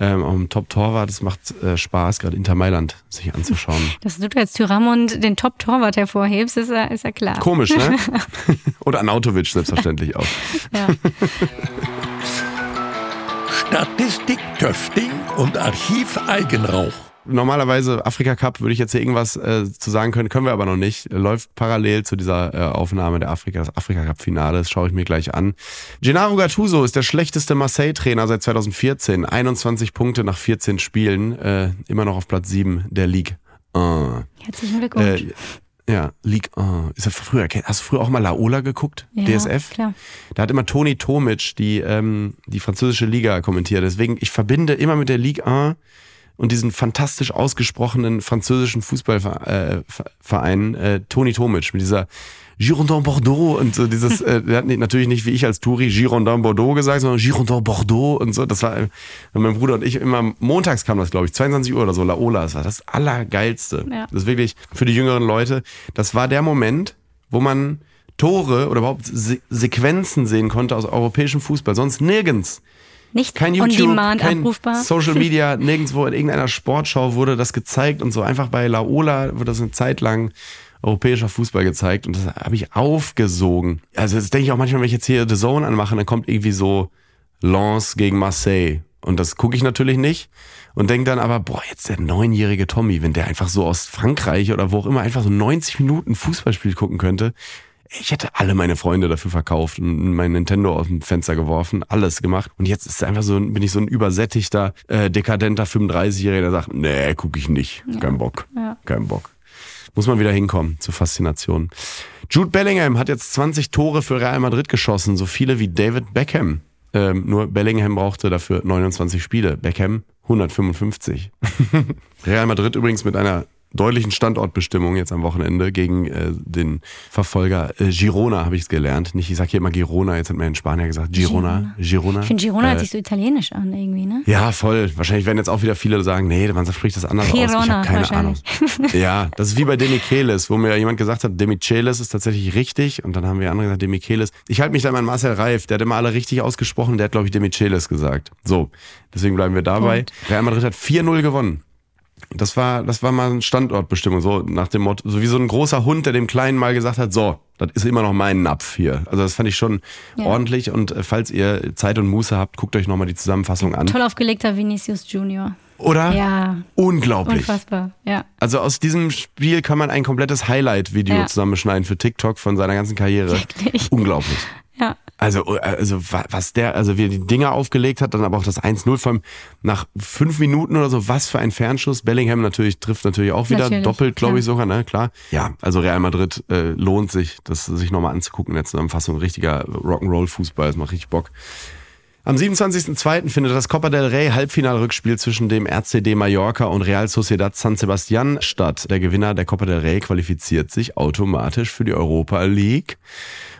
ähm, auch im Top-Torwart. Es macht äh, Spaß, gerade Inter Mailand sich anzuschauen. Dass du jetzt Tyramund den Top-Torwart hervorhebst, ist ja, ist ja klar. Komisch, ne? Oder Anautovic selbstverständlich auch. Ja. Statistik Töfting und Archiv Eigenrauch normalerweise Afrika Cup würde ich jetzt hier irgendwas äh, zu sagen können, können wir aber noch nicht. Läuft parallel zu dieser äh, Aufnahme der Afrika, das Afrika Cup Finale. Das schaue ich mir gleich an. Gennaro Gattuso ist der schlechteste Marseille-Trainer seit 2014. 21 Punkte nach 14 Spielen. Äh, immer noch auf Platz 7 der Ligue. Uh. Herzlichen Glückwunsch. Äh, ja, League. Oh, ist das früher? Hast du früher auch mal Laola geguckt? Ja, DSF? Klar. Da hat immer Toni Tomic die, ähm, die französische Liga kommentiert. Deswegen, ich verbinde immer mit der Ligue 1 und diesen fantastisch ausgesprochenen französischen Fußballverein äh, äh, Toni Tomic mit dieser Girondin Bordeaux und so dieses, äh, der hat natürlich nicht wie ich als Touri Girondin Bordeaux gesagt, sondern Girondin Bordeaux und so. Das war äh, mein Bruder und ich immer, montags kam das, glaube ich, 22 Uhr oder so, Laola. Das war das Allergeilste. Ja. Das ist wirklich für die jüngeren Leute, das war der Moment, wo man Tore oder überhaupt Se Sequenzen sehen konnte aus europäischem Fußball. Sonst nirgends. Nicht kein YouTube, on demand kein abrufbar. Social Media, nirgendwo in irgendeiner Sportschau wurde das gezeigt und so. Einfach bei Laola wurde das eine Zeit lang europäischer Fußball gezeigt und das habe ich aufgesogen. Also das denke ich auch manchmal, wenn ich jetzt hier The Zone anmache, dann kommt irgendwie so Lens gegen Marseille. Und das gucke ich natürlich nicht und denke dann aber, boah, jetzt der neunjährige Tommy, wenn der einfach so aus Frankreich oder wo auch immer einfach so 90 Minuten Fußballspiel gucken könnte, ich hätte alle meine Freunde dafür verkauft und mein Nintendo aus dem Fenster geworfen, alles gemacht. Und jetzt ist einfach so, bin ich so ein übersättigter, äh, dekadenter 35-Jähriger, der sagt, nee, gucke ich nicht. Ja. Kein Bock. Ja. Kein Bock. Muss man wieder hinkommen zur Faszination. Jude Bellingham hat jetzt 20 Tore für Real Madrid geschossen, so viele wie David Beckham. Ähm, nur Bellingham brauchte dafür 29 Spiele. Beckham 155. Real Madrid übrigens mit einer deutlichen Standortbestimmung jetzt am Wochenende gegen äh, den Verfolger äh, Girona, habe ich es gelernt. Nicht, ich sage hier immer Girona, jetzt hat mir ein Spanier gesagt, Girona. Girona. Ich finde, Girona äh, hört sich so italienisch an irgendwie, ne? Ja, voll. Wahrscheinlich werden jetzt auch wieder viele sagen, nee, man spricht das anders Girona, aus. Ich habe keine Ahnung. ja, das ist wie bei Demichelis, wo mir jemand gesagt hat, Demichelis ist tatsächlich richtig und dann haben wir andere gesagt, Demichelis. Ich halte mich da mal an Marcel Reif, der hat immer alle richtig ausgesprochen, der hat, glaube ich, Demichelis gesagt. So, deswegen bleiben wir dabei. Und? Real Madrid hat 4-0 gewonnen. Das war, das war mal eine Standortbestimmung, so nach dem Motto, so wie so ein großer Hund, der dem Kleinen mal gesagt hat, so, das ist immer noch mein Napf hier. Also das fand ich schon ja. ordentlich und äh, falls ihr Zeit und Muße habt, guckt euch nochmal die Zusammenfassung an. Toll aufgelegter Vinicius Junior. Oder? Ja. Unglaublich. Unfassbar, ja. Also aus diesem Spiel kann man ein komplettes Highlight-Video ja. zusammenschneiden für TikTok von seiner ganzen Karriere. Wirklich? Unglaublich. Ja. Also, also was der, also wie er die Dinger aufgelegt hat, dann aber auch das 1-0 von nach fünf Minuten oder so, was für ein Fernschuss. Bellingham natürlich trifft natürlich auch wieder natürlich, doppelt, glaube ich sogar, ne? Klar. Ja, also Real Madrid äh, lohnt sich, das sich nochmal anzugucken in der Zusammenfassung. Richtiger Rock'n'Roll-Fußball, das macht richtig Bock. Am 27.02. findet das Copa del Rey Halbfinalrückspiel zwischen dem RCD Mallorca und Real Sociedad San Sebastian statt. Der Gewinner der Copa del Rey qualifiziert sich automatisch für die Europa League.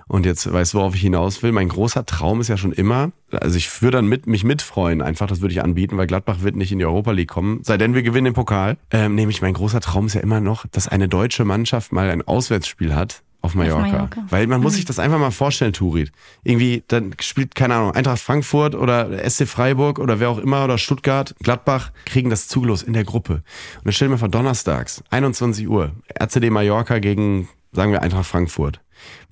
Und jetzt weißt du, worauf ich hinaus will. Mein großer Traum ist ja schon immer, also ich würde dann mit, mich mitfreuen, einfach, das würde ich anbieten, weil Gladbach wird nicht in die Europa League kommen, sei denn wir gewinnen den Pokal. Ähm, nämlich mein großer Traum ist ja immer noch, dass eine deutsche Mannschaft mal ein Auswärtsspiel hat auf Mallorca. auf Mallorca. Weil man mhm. muss sich das einfach mal vorstellen, Turit. Irgendwie, dann spielt, keine Ahnung, Eintracht Frankfurt oder SC Freiburg oder wer auch immer oder Stuttgart, Gladbach, kriegen das zugelos in der Gruppe. Und dann stellen wir vor, donnerstags, 21 Uhr, RCD Mallorca gegen, sagen wir, Eintracht Frankfurt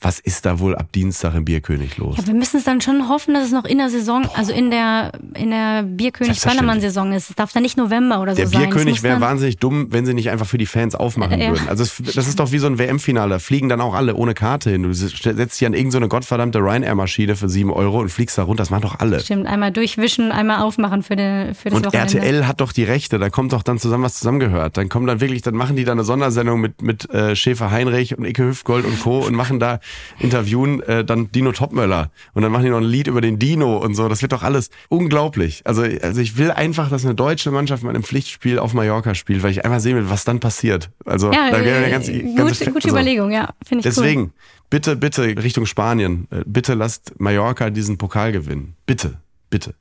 was ist da wohl ab Dienstag im Bierkönig los? Ja, wir müssen es dann schon hoffen, dass es noch in der Saison, Boah. also in der, in der Bierkönig-Ballermann-Saison ist. Es darf dann nicht November oder so der sein. Der Bierkönig wäre wahnsinnig dumm, wenn sie nicht einfach für die Fans aufmachen äh, würden. Also das ist doch wie so ein WM-Finale. Da fliegen dann auch alle ohne Karte hin. Du setzt dich an irgendeine so gottverdammte Ryanair-Maschine für sieben Euro und fliegst da runter. Das machen doch alle. Stimmt, einmal durchwischen, einmal aufmachen für, den, für das und Wochenende. RTL hat doch die Rechte. Da kommt doch dann zusammen, was zusammengehört. Dann kommen dann wirklich, dann machen die da eine Sondersendung mit, mit äh, Schäfer Heinrich und Icke Hüftgold und Co. und machen da, interviewen äh, dann Dino Topmöller und dann machen die noch ein Lied über den Dino und so. Das wird doch alles unglaublich. Also, also ich will einfach, dass eine deutsche Mannschaft mal im Pflichtspiel auf Mallorca spielt, weil ich einfach sehen will, was dann passiert. Also Ja, da wäre äh, eine ganze, gut, ganze gute Überlegung, ja. Finde ich Deswegen, cool. bitte, bitte Richtung Spanien. Äh, Bitte lasst Mallorca diesen Pokal gewinnen. Bitte, bitte.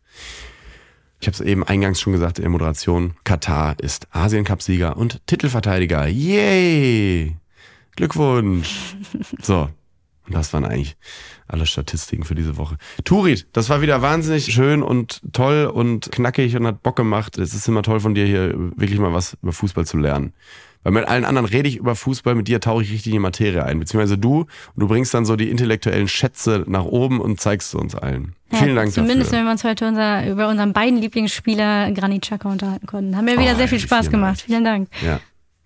Ich habe es eben eingangs schon gesagt in der Moderation. Katar ist Asien-Cup-Sieger und Titelverteidiger. Yay! Glückwunsch! So, und das waren eigentlich alle Statistiken für diese Woche. Turit, das war wieder wahnsinnig schön und toll und knackig und hat Bock gemacht. Es ist immer toll von dir hier wirklich mal was über Fußball zu lernen. Weil mit allen anderen rede ich über Fußball, mit dir tauche ich richtig in die Materie ein. Beziehungsweise du und du bringst dann so die intellektuellen Schätze nach oben und zeigst sie uns allen. Ja, Vielen Dank Zumindest, dafür. wenn wir uns heute unser, über unseren beiden Lieblingsspieler Granit Xhaka unterhalten konnten. Haben mir wieder Oh, sehr viel Spaß gemacht. Vielen Dank. Ja,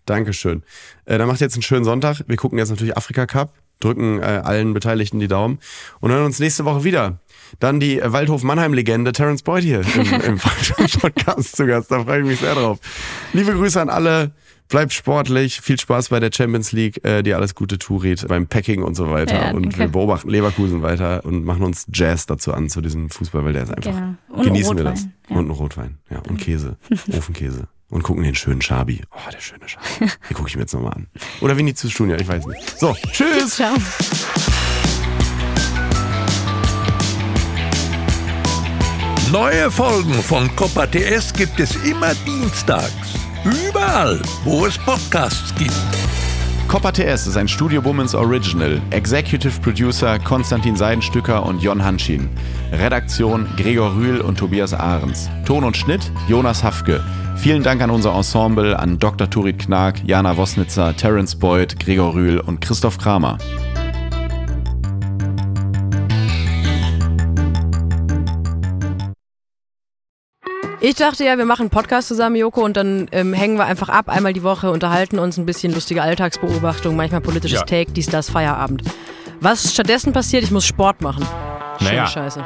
Dankeschön. Äh, dann macht jetzt einen schönen Sonntag. Wir gucken jetzt natürlich Afrika Cup, drücken äh, allen Beteiligten die Daumen und hören uns nächste Woche wieder. Dann die äh, Waldhof-Mannheim-Legende Terence Boyd hier im, im Podcast zu Gast. Da freue ich mich sehr drauf. Liebe Grüße an alle. Bleibt sportlich, viel Spaß bei der Champions League, äh, dir alles Gute, Turit, beim Packing und so weiter. Ja, und wir beobachten Leverkusen weiter und machen uns Jazz dazu an, zu diesem Fußball, weil der ist einfach. Genau. Und genießen wir Rotwein, das. ja. Und einen Rotwein, ja. Und Käse, Ofenkäse. Und gucken den schönen Schabi. Oh, der schöne Schabi. Den gucke ich mir jetzt nochmal an. Oder Vinicius Junior, ich weiß nicht. So, tschüss. Ciao. Neue Folgen von Copa TS gibt es immer dienstags. Überall, wo es Podcasts gibt. Copper TS ist ein Studio Womans Original. Executive Producer Konstantin Seidenstücker und Jon Hanschin. Redaktion Gregor Rühl und Tobias Ahrens. Ton und Schnitt Jonas Hafke. Vielen Dank an unser Ensemble, an Dr. Turit Knag, Jana Wosnitzer, Terence Boyd, Gregor Rühl und Christoph Kramer. Ich dachte ja, wir machen einen Podcast zusammen, Joko, und dann ähm, hängen wir einfach ab, einmal die Woche, unterhalten uns ein bisschen lustige Alltagsbeobachtung, manchmal politisches Ja. Take, dies, das, Feierabend. Was stattdessen passiert, ich muss Sport machen. Schöne Naja. Scheiße.